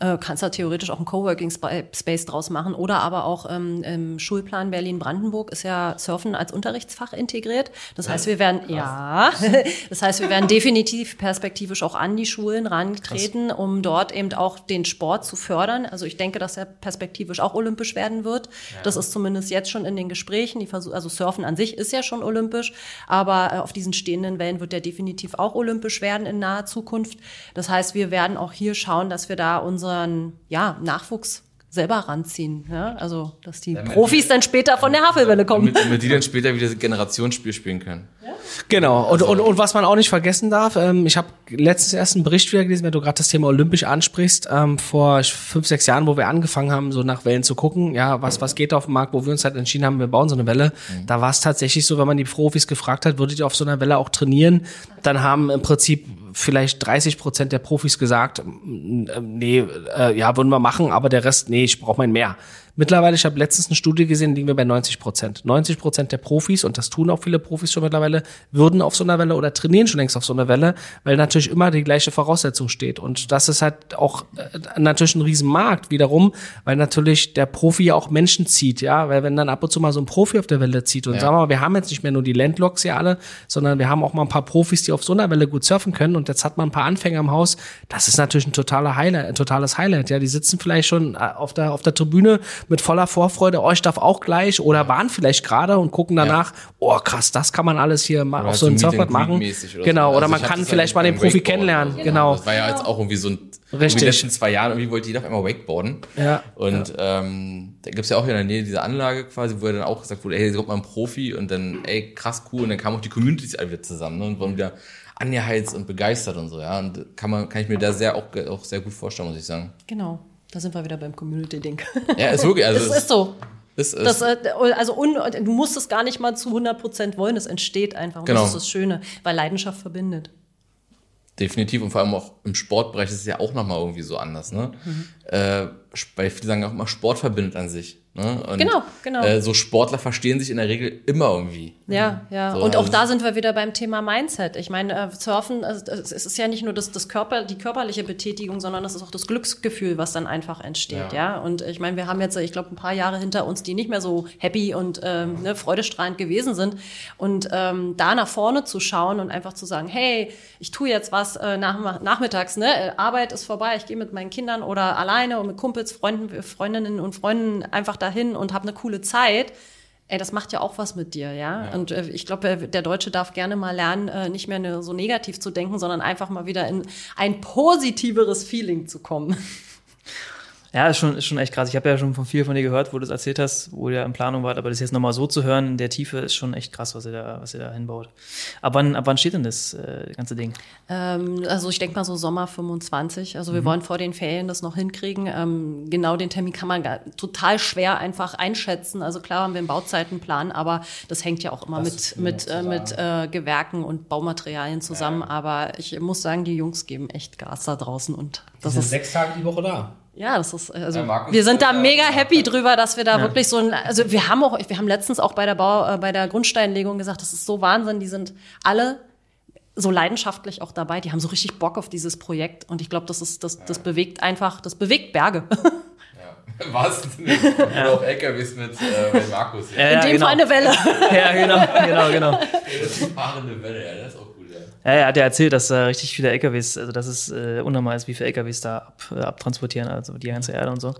S2: Äh, kannst da theoretisch auch einen Coworking-Space draus machen. Oder aber auch ähm, im Schulplan Berlin-Brandenburg ist ja Surfen als Unterrichtsfach integriert. Das heißt, wir werden, ja, das heißt, wir werden definitiv perspektivisch auch an die Schulen rantreten, Krass. um dort eben auch den Sport zu fördern. Also ich denke, dass er perspektivisch auch olympisch werden wird. Ja. Das ist zumindest jetzt schon in den Gesprächen. Die Versuch, also Surfen an sich ist ja schon olympisch, aber äh, auf diesen stehenden Wellen wird er definitiv auch olympisch werden in naher Zukunft. Das heißt, wir werden auch hier schauen, dass wir da unseren ja, Nachwuchs selber ranziehen. Ja? Also, dass die damit Profis dann später von der Havelwelle kommen.
S4: Damit, damit die dann später wieder Generationsspiel spielen können. Ja?
S3: Genau. Und, und, und was man auch nicht vergessen darf, ähm, ich habe letztens erst einen Bericht wieder gelesen, wenn du gerade das Thema Olympisch ansprichst, ähm, vor fünf, sechs Jahren, wo wir angefangen haben, so nach Wellen zu gucken, ja, was, was geht auf dem Markt, wo wir uns halt entschieden haben, wir bauen so eine Welle. Mhm. Da war es tatsächlich so, wenn man die Profis gefragt hat, würdet ihr auf so einer Welle auch trainieren, dann haben im Prinzip vielleicht 30 Prozent der Profis gesagt, nee, äh, ja, würden wir machen, aber der Rest, nee, ich brauche mein mehr. Mittlerweile, ich habe letztens eine Studie gesehen, liegen wir bei 90 Prozent. 90 Prozent der Profis, und das tun auch viele Profis schon mittlerweile, würden auf so einer Welle oder trainieren schon längst auf so einer Welle, weil natürlich immer die gleiche Voraussetzung steht. Und das ist halt auch äh, natürlich ein Riesenmarkt wiederum, weil natürlich der Profi ja auch Menschen zieht, ja, weil wenn dann ab und zu mal so ein Profi auf der Welle zieht und ja. sagen wir mal, wir haben jetzt nicht mehr nur die Landlocks hier alle, sondern wir haben auch mal ein paar Profis, die auf so einer Welle gut surfen können und jetzt hat man ein paar Anfänger im Haus, das ist natürlich ein totaler Highlight, ein totales Highlight, ja, die sitzen vielleicht schon äh, auf der, auf der Tribüne mit voller Vorfreude, oh, ich darf auch gleich oder waren vielleicht gerade und gucken danach, ja. oh krass, das kann man alles hier mal auf so einem Surfboard machen. Oder genau, so. oder also man kann vielleicht mal den Profi Wakeboard kennenlernen. Genau. genau.
S4: Das war ja jetzt auch irgendwie so ein
S3: Richtig. In den
S4: letzten zwei Jahren irgendwie wollte jeder auf einmal Wakeboarden.
S3: Ja.
S4: Und ja. Ähm, da gibt's ja auch in der Nähe diese Anlage quasi, wo er dann auch gesagt wurde, ey, hier kommt mal ein Profi und dann, ey, krass cool. Und dann kam auch die Communities alle wieder zusammen ne, und wurden wieder angeheizt und begeistert und so, ja. Und kann man, kann ich mir da sehr auch, auch sehr gut vorstellen, muss ich sagen.
S2: Genau. Da sind wir wieder beim Community-Ding.
S4: Ja, ist wirklich. Also
S2: das ist so. Ist, ist das, äh, also un, du musst es gar nicht mal zu 100 Prozent wollen, es entsteht einfach. Und genau. das ist das Schöne, weil Leidenschaft verbindet.
S4: Definitiv und vor allem auch im Sportbereich ist es ja auch nochmal irgendwie so anders. Ne? Mhm. Äh, weil viele sagen auch immer, Sport verbindet an sich. Ne? Und,
S2: genau, genau.
S4: Äh, so Sportler verstehen sich in der Regel immer irgendwie.
S2: Ja, ja. So, und auch also da sind wir wieder beim Thema Mindset. Ich meine, äh, Surfen, also, es ist ja nicht nur das, das Körper, die körperliche Betätigung, sondern es ist auch das Glücksgefühl, was dann einfach entsteht. Ja. ja? Und ich meine, wir haben jetzt, ich glaube, ein paar Jahre hinter uns, die nicht mehr so happy und ähm, ne, freudestrahlend gewesen sind. Und ähm, da nach vorne zu schauen und einfach zu sagen, hey, ich tue jetzt was äh, nach, nachmittags, ne? Äh, Arbeit ist vorbei, ich gehe mit meinen Kindern oder alleine und mit Kumpels, Freunden, Freundinnen und Freunden einfach dahin und habe eine coole Zeit, ey, das macht ja auch was mit dir, ja. ja. Und äh, ich glaube, äh, der Deutsche darf gerne mal lernen, äh, nicht mehr ne, so negativ zu denken, sondern einfach mal wieder in ein positiveres Feeling zu kommen.
S1: Ja, ist schon, ist schon echt krass. Ich habe ja schon von viel von dir gehört, wo du es erzählt hast, wo ihr in Planung wart, aber das jetzt nochmal so zu hören in der Tiefe ist schon echt krass, was ihr da, was ihr da hinbaut. Ab wann, ab wann steht denn das äh, ganze Ding?
S2: Ähm, also ich denke mal so Sommer 25. Also wir
S1: Mhm.
S2: wollen vor den Ferien das noch hinkriegen. Ähm, genau den Termin kann man gar, total schwer einfach einschätzen. Also klar haben wir einen Bauzeitenplan, aber das hängt ja auch immer
S4: Das
S2: mit, mit, äh, mit äh, Gewerken und Baumaterialien zusammen. Aber ich muss sagen, die Jungs geben echt Gas da draußen und das ist
S3: sechs Tage die Woche da.
S2: Ja, das ist, also,
S4: Ja, Markus
S2: wir sind da
S4: ja-
S2: mega happy drüber, dass wir da wirklich so ein, also wir haben auch, wir haben letztens auch bei der Bau, äh, bei der Grundsteinlegung gesagt, das ist so Wahnsinn, die sind alle so leidenschaftlich auch dabei, die haben so richtig Bock auf dieses Projekt und ich glaube, das ist, das, das bewegt einfach, das bewegt Berge.
S4: Ja. Sinne. Oder auf LKWs mit, äh, mit Markus. Ja.
S2: In
S1: ja,
S2: dem
S1: genau.
S2: Fall eine Welle.
S1: Ja, genau, genau, genau.
S4: Das ist die fahrende Welle, ja, das ist auch ja.
S1: Ja, er hat ja erzählt, dass da richtig viele LKWs, also dass es äh, unnormal ist, wie viele LKWs da ab, äh, abtransportieren, also die ganze Erde und so.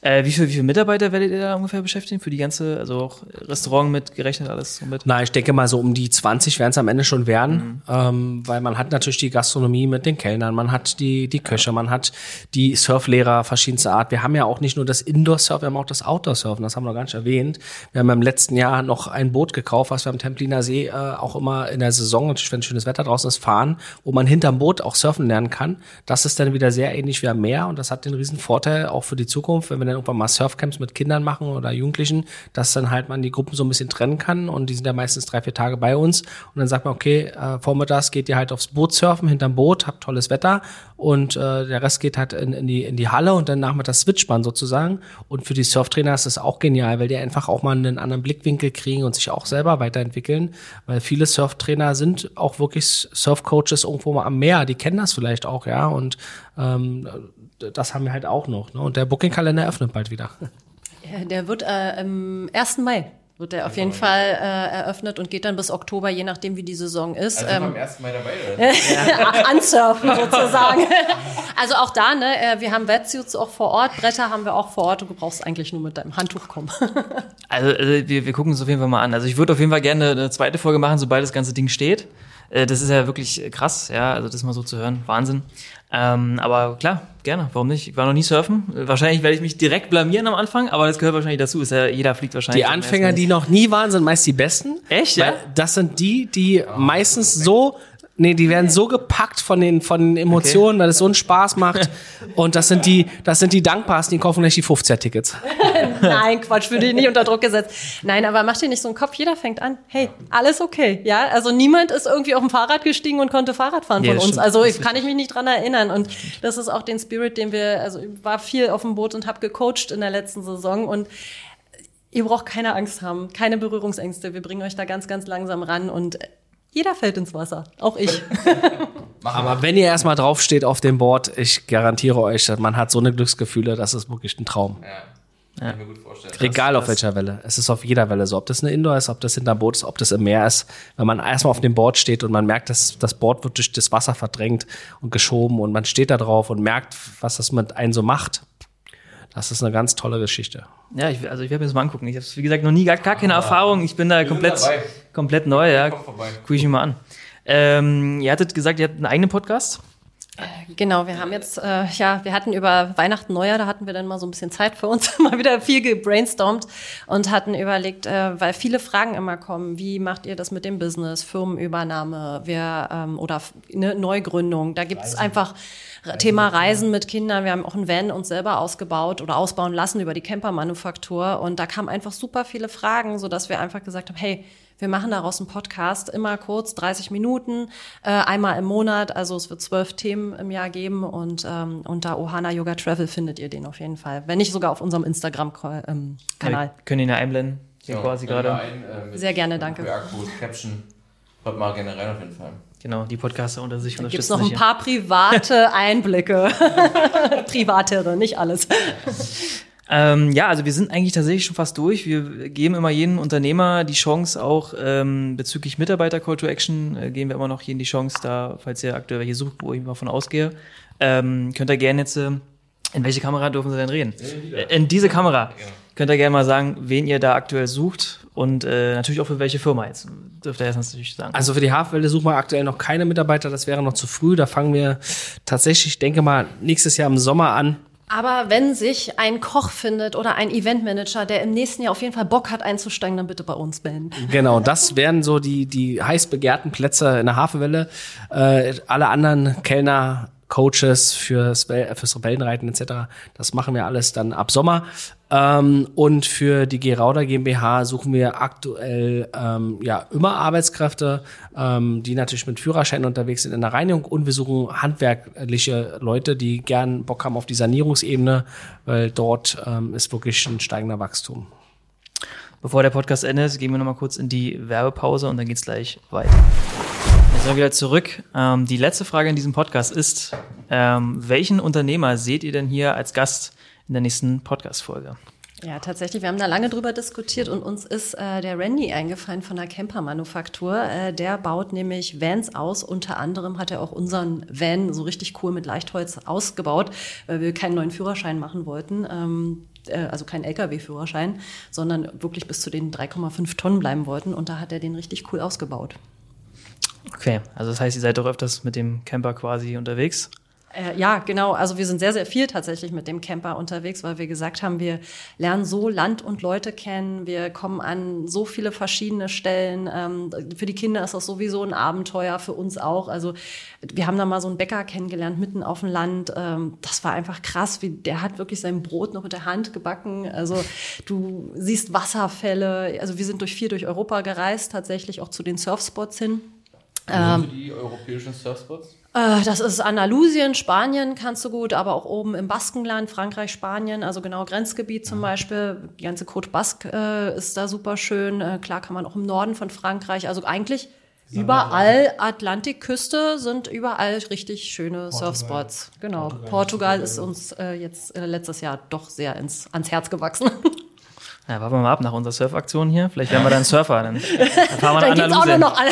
S1: Äh, wie, viel, wie viele Mitarbeiter werdet ihr da ungefähr beschäftigen für die ganze, also auch Restaurant mit gerechnet alles so mit?
S3: Na, ich denke mal so um die 20 werden es am Ende schon werden, ähm, weil man hat natürlich die Gastronomie mit den Kellnern, man hat die, die Köche, man hat die Surflehrer verschiedenster Art. Wir haben ja auch nicht nur das Indoor-Surf, wir haben auch das Outdoor-Surfen, das haben wir noch gar nicht erwähnt. Wir haben im letzten Jahr noch ein Boot gekauft, was wir am Templiner See äh, auch immer in der Saison, natürlich wenn schönes Wetter draußen ist, fahren, wo man hinterm Boot auch surfen lernen kann. Das ist dann wieder sehr ähnlich wie am Meer und das hat den riesen Vorteil auch für die Zukunft, wenn wir dann irgendwann mal Surfcamps mit Kindern machen oder Jugendlichen, dass dann halt man die Gruppen so ein bisschen trennen kann und die sind ja meistens drei, vier Tage bei uns und dann sagt man, okay, äh, vormittags geht ihr halt aufs Boot surfen, hinterm Boot, habt tolles Wetter und äh, der Rest geht halt in, in, die, in die Halle und dann nachmittags switcht man sozusagen und für die Surftrainer ist das auch genial, weil die einfach auch mal einen anderen Blickwinkel kriegen und sich auch selber weiterentwickeln, weil viele Surftrainer sind auch wirklich Surfcoaches irgendwo mal am Meer, die kennen das vielleicht auch, ja und ähm, das haben wir halt auch noch. Ne? Und der Bookingkalender öffnet bald wieder.
S2: Ja, Der wird äh, im 1. Mai wird der auf jeden Fall äh, eröffnet und geht dann bis Oktober, je nachdem wie die Saison ist.
S4: Also
S2: Ähm,
S4: beim ersten Mal dabei,
S2: ansurfen sozusagen. Also auch da, ne, äh, wir haben Wetsuits auch vor Ort, Bretter haben wir auch vor Ort und du brauchst eigentlich nur mit deinem Handtuch kommen.
S1: Also, also wir, wir gucken uns auf jeden Fall mal an. Also ich würde auf jeden Fall gerne eine zweite Folge machen, sobald das ganze Ding steht. Äh, Das ist ja wirklich krass, ja, also das mal so zu hören, Wahnsinn. Ähm, aber klar, gerne, warum nicht? Ich war noch nie surfen. Äh, Wahrscheinlich werde ich mich direkt blamieren am Anfang, aber das gehört wahrscheinlich dazu. Ist ja, jeder fliegt wahrscheinlich.
S3: Die Anfänger, die noch nie waren, sind meist die besten.
S1: Echt, ja?
S3: Das sind die, die meistens so, nee, die werden so gepackt von den, von den Emotionen, weil es so einen Spaß macht. Und das sind die, das sind die dankbarsten, die kaufen gleich die 50er-Tickets.
S2: Nein, Quatsch, würde ich nicht unter Druck gesetzt. Nein, aber mach dir nicht so einen Kopf, jeder fängt an. Hey, alles okay, ja? Also niemand ist irgendwie auf dem Fahrrad gestiegen und konnte Fahrrad fahren
S1: Ja,
S2: von uns.
S1: stimmt.
S2: Also ich kann ich mich nicht dran erinnern und das ist auch den Spirit, den wir also ich war viel auf dem Boot und habe gecoacht in der letzten Saison und ihr braucht keine Angst haben, keine Berührungsängste. Wir bringen euch da ganz ganz langsam ran und jeder fällt ins Wasser, auch ich.
S3: Aber wenn ihr erstmal draufsteht auf dem Board, ich garantiere euch, man hat so eine Glücksgefühle, das ist wirklich ein Traum.
S4: Ja. Kann ich mir gut vorstellen.
S3: Egal auf welcher Welle. Es ist auf jeder Welle so. Ob das eine Indoor ist, ob das hinterm Boot ist, ob das im Meer ist. Wenn man erstmal auf dem Board steht und man merkt, dass das Board wird durch das Wasser verdrängt und geschoben und man steht da drauf und merkt, was das mit einem so macht. Das ist eine ganz tolle Geschichte.
S1: Ja, ich, also ich werde mir das mal angucken. Ich habe wie gesagt noch nie gar, gar keine Erfahrung. Ich bin da komplett, komplett neu. Ja, gucke ich mir mal an. Ähm, ihr hattet gesagt, ihr habt einen eigenen Podcast.
S2: Genau, wir haben jetzt, äh, ja, wir hatten über Weihnachten, Neujahr, da hatten wir dann mal so ein bisschen Zeit für uns, mal wieder viel gebrainstormt und hatten überlegt, äh, weil viele Fragen immer kommen, wie macht ihr das mit dem Business, Firmenübernahme, wir, ähm, oder eine Neugründung, da gibt es einfach Thema Reisen mit Kindern, wir haben auch ein Van uns selber ausgebaut oder ausbauen lassen über die Campermanufaktur und da kamen einfach super viele Fragen, so dass wir einfach gesagt haben, hey, wir machen daraus einen Podcast, immer kurz, 30 Minuten, äh, einmal im Monat. Also es wird zwölf Themen im Jahr geben und ähm, unter Ohana Yoga Travel findet ihr den auf jeden Fall. Wenn nicht sogar auf unserem Instagram-Kanal. Ähm, Kanal.
S1: Wir können ihn ja einblenden. Hier
S4: Ja,
S1: quasi gerade.
S4: ein, äh,
S2: Sehr gerne, danke.
S4: QR-Code, Caption. Hört mal gerne rein auf jeden Fall.
S1: Genau, die Podcaster unter sich
S2: Gibt es
S1: unterstützen
S2: noch ein paar private Einblicke. Privatere, nicht alles.
S1: Ähm, ja, also wir sind eigentlich tatsächlich schon fast durch. Wir geben immer jedem Unternehmer die Chance, auch ähm, bezüglich Mitarbeiter Call to Action, äh, geben wir immer noch jedem die Chance, da, falls ihr aktuell welche sucht, wo ich mal von ausgehe, ähm, könnt ihr gerne jetzt, äh, in welche Kamera dürfen Sie denn reden? Äh, In diese Kamera. Könnt ihr gerne mal sagen, wen ihr da aktuell sucht und äh, natürlich auch für welche Firma jetzt. Dürft ihr jetzt natürlich sagen.
S3: Also für die Hafenwelle suchen wir aktuell noch keine Mitarbeiter, das wäre noch zu früh. Da fangen wir tatsächlich, ich denke mal, nächstes Jahr im Sommer an,
S2: Aber wenn sich ein Koch findet oder ein Eventmanager, der im nächsten Jahr auf jeden Fall Bock hat einzusteigen, dann bitte bei uns melden.
S3: Genau, das wären so die, die heiß begehrten Plätze in der Hafenwelle. Äh, alle anderen Kellner, Coaches fürs, fürs Rebellenreiten etc. Das machen wir alles dann ab Sommer. Ähm, und für die Gerauda GmbH suchen wir aktuell ähm, ja immer Arbeitskräfte, ähm, die natürlich mit Führerschein unterwegs sind in der Reinigung. Und wir suchen handwerkliche Leute, die gern Bock haben auf die Sanierungsebene, weil dort ähm, ist wirklich ein steigender Wachstum.
S1: Bevor der Podcast endet, gehen wir nochmal kurz in die Werbepause und dann geht's gleich weiter. Jetzt sind wir wieder zurück. Ähm, die letzte Frage in diesem Podcast ist, ähm, welchen Unternehmer seht ihr denn hier als Gast in der nächsten Podcast-Folge?
S2: Ja, tatsächlich. Wir haben da lange drüber diskutiert und uns ist äh, der Randy eingefallen von der Camper-Manufaktur. Äh, der baut nämlich Vans aus. Unter anderem hat er auch unseren Van so richtig cool mit Leichtholz ausgebaut, weil wir keinen neuen Führerschein machen wollten. Ähm, äh, also keinen LKW-Führerschein, sondern wirklich bis zu den 3,5 Tonnen bleiben wollten. Und da hat er den richtig cool ausgebaut.
S1: Okay, also das heißt, ihr seid doch öfters mit dem Camper quasi unterwegs.
S2: Äh, ja, genau. Also wir sind sehr, sehr viel tatsächlich mit dem Camper unterwegs, weil wir gesagt haben, wir lernen so Land und Leute kennen. Wir kommen an so viele verschiedene Stellen. Ähm, für die Kinder ist das sowieso ein Abenteuer, für uns auch. Also wir haben da mal so einen Bäcker kennengelernt mitten auf dem Land. Ähm, das war einfach krass. Wie, der hat wirklich sein Brot noch mit der Hand gebacken. Also du siehst Wasserfälle. Also wir sind durch viel durch Europa gereist, tatsächlich auch zu den Surfspots hin.
S4: Ähm, die europäischen Surfspots?
S2: Äh, Das ist Andalusien, Spanien kannst du gut, aber auch oben im Baskenland, Frankreich, Spanien, also genau Grenzgebiet zum Beispiel. Die ganze Côte Basque äh, ist da super schön. Äh, klar kann man auch im Norden von Frankreich, also eigentlich überall Atlantikküste sind überall richtig schöne Surfspots. Genau. Portugal, ist uns äh, jetzt äh, letztes Jahr doch sehr ins, ans Herz gewachsen.
S1: Ja, warten wir mal ab nach unserer Surfaktion hier. Vielleicht werden wir dann Surfer. Dann, dann fahren wir
S2: Dann geht's auch nur noch an,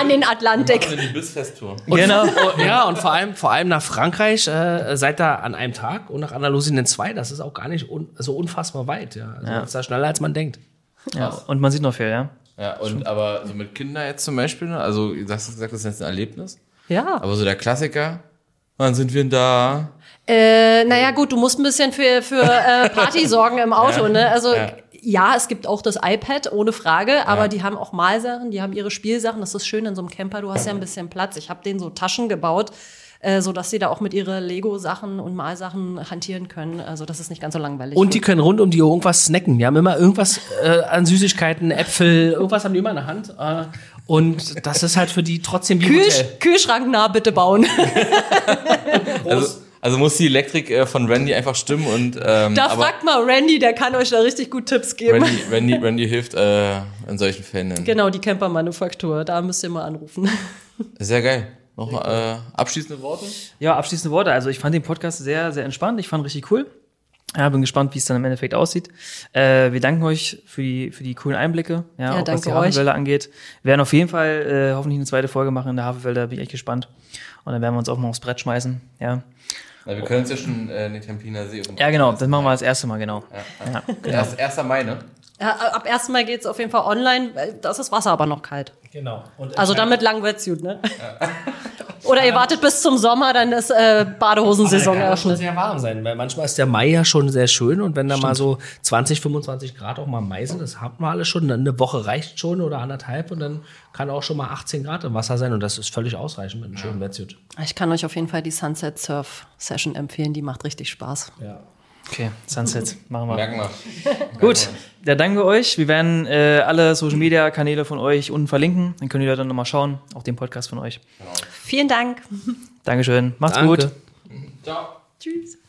S2: an den Atlantik.
S4: die Bissfest-Tour.
S1: Genau.
S3: Oh, ja, und vor allem, vor allem nach Frankreich äh, seid ihr an einem Tag und nach Andalusien in zwei. Das ist auch gar nicht un so unfassbar weit. Ja. Also
S1: Ja.
S3: Das ist ja schneller, als man denkt.
S1: Ja, und man sieht noch viel, ja.
S4: Ja, und aber so mit Kindern jetzt zum Beispiel, ne? also du hast gesagt, das ist jetzt ein Erlebnis.
S2: Ja.
S4: Aber so der Klassiker, wann sind wir denn da?
S2: Äh, naja, gut, du musst ein bisschen für, für äh, Party sorgen im Auto,
S4: Ja.
S2: ne? Also
S4: Ja.
S2: Ja. es gibt auch das iPad, ohne Frage, aber
S4: Ja.
S2: die haben auch Malsachen, die haben ihre Spielsachen. Das ist schön in so einem Camper, du hast ja ein bisschen Platz. Ich habe denen so Taschen gebaut, äh, so dass sie da auch mit ihre Lego-Sachen und Malsachen hantieren können. Also das ist nicht ganz so langweilig.
S3: Und die können rund um die Uhr irgendwas snacken. Die haben immer irgendwas äh, an Süßigkeiten, Äpfel, irgendwas haben die immer in der Hand. Äh, und das ist halt für die trotzdem wie
S2: Kühl
S3: Hotel.
S2: Kühlschrank nah bitte bauen.
S4: Also, also muss die Elektrik äh, von Randy einfach stimmen und ähm,
S2: Da
S4: aber
S2: fragt mal Randy, der kann euch da richtig gut Tipps geben.
S4: Randy, Randy, Randy hilft äh, in solchen Fällen.
S2: Genau, die Camper-Manufaktur, da müsst ihr mal anrufen.
S4: Sehr geil. Noch äh, abschließende Worte?
S1: Ja, abschließende Worte. Also ich fand den Podcast sehr, sehr entspannt. Ich fand richtig cool. Ja, bin gespannt, wie es dann im Endeffekt aussieht. Äh, wir danken euch für die, für die coolen Einblicke, ja,
S2: Ja,
S1: auch was die. Hafenwälder angeht. Wir werden auf jeden Fall äh, hoffentlich eine zweite Folge machen in der Hafenwälder, bin ich echt gespannt. Und dann werden wir uns auch mal aufs Brett schmeißen. Ja,
S4: Na, wir können uns ja schon äh, in den Tempiner See
S1: ja genau, das machen wir das erste Mal, genau. Ja,
S4: Erst, 1. Mai, ne?
S2: Ab 1. Mai geht's auf jeden Fall online. weil Da ist das Wasser aber noch kalt.
S3: Genau. Und
S2: Also damit lang wird's gut, ne? Oder ihr wartet bis zum Sommer, dann ist äh, Badehosensaison
S3: kann auch schon
S2: eröffnet.
S3: sehr warm sein, weil manchmal ist der Mai ja schon sehr schön und wenn da mal so 20, 25 Grad auch mal Mai sind, das haben wir alles schon. Dann Eine Woche reicht schon oder anderthalb und dann kann auch schon mal 18 Grad im Wasser sein und das ist völlig ausreichend mit einem schönen Wetsuit.
S2: Ich kann euch auf jeden Fall die Sunset Surf Session empfehlen, die macht richtig Spaß.
S3: Ja.
S1: Okay, Sunset, machen wir.
S4: Merken wir.
S1: Gut, ja, danke euch. Wir werden äh, alle Social Media Kanäle von euch unten verlinken. Dann könnt ihr dann nochmal schauen, auch den Podcast von euch.
S2: Vielen Dank.
S1: Dankeschön, macht's
S3: Danke.
S1: gut.
S4: Ciao.
S2: Tschüss.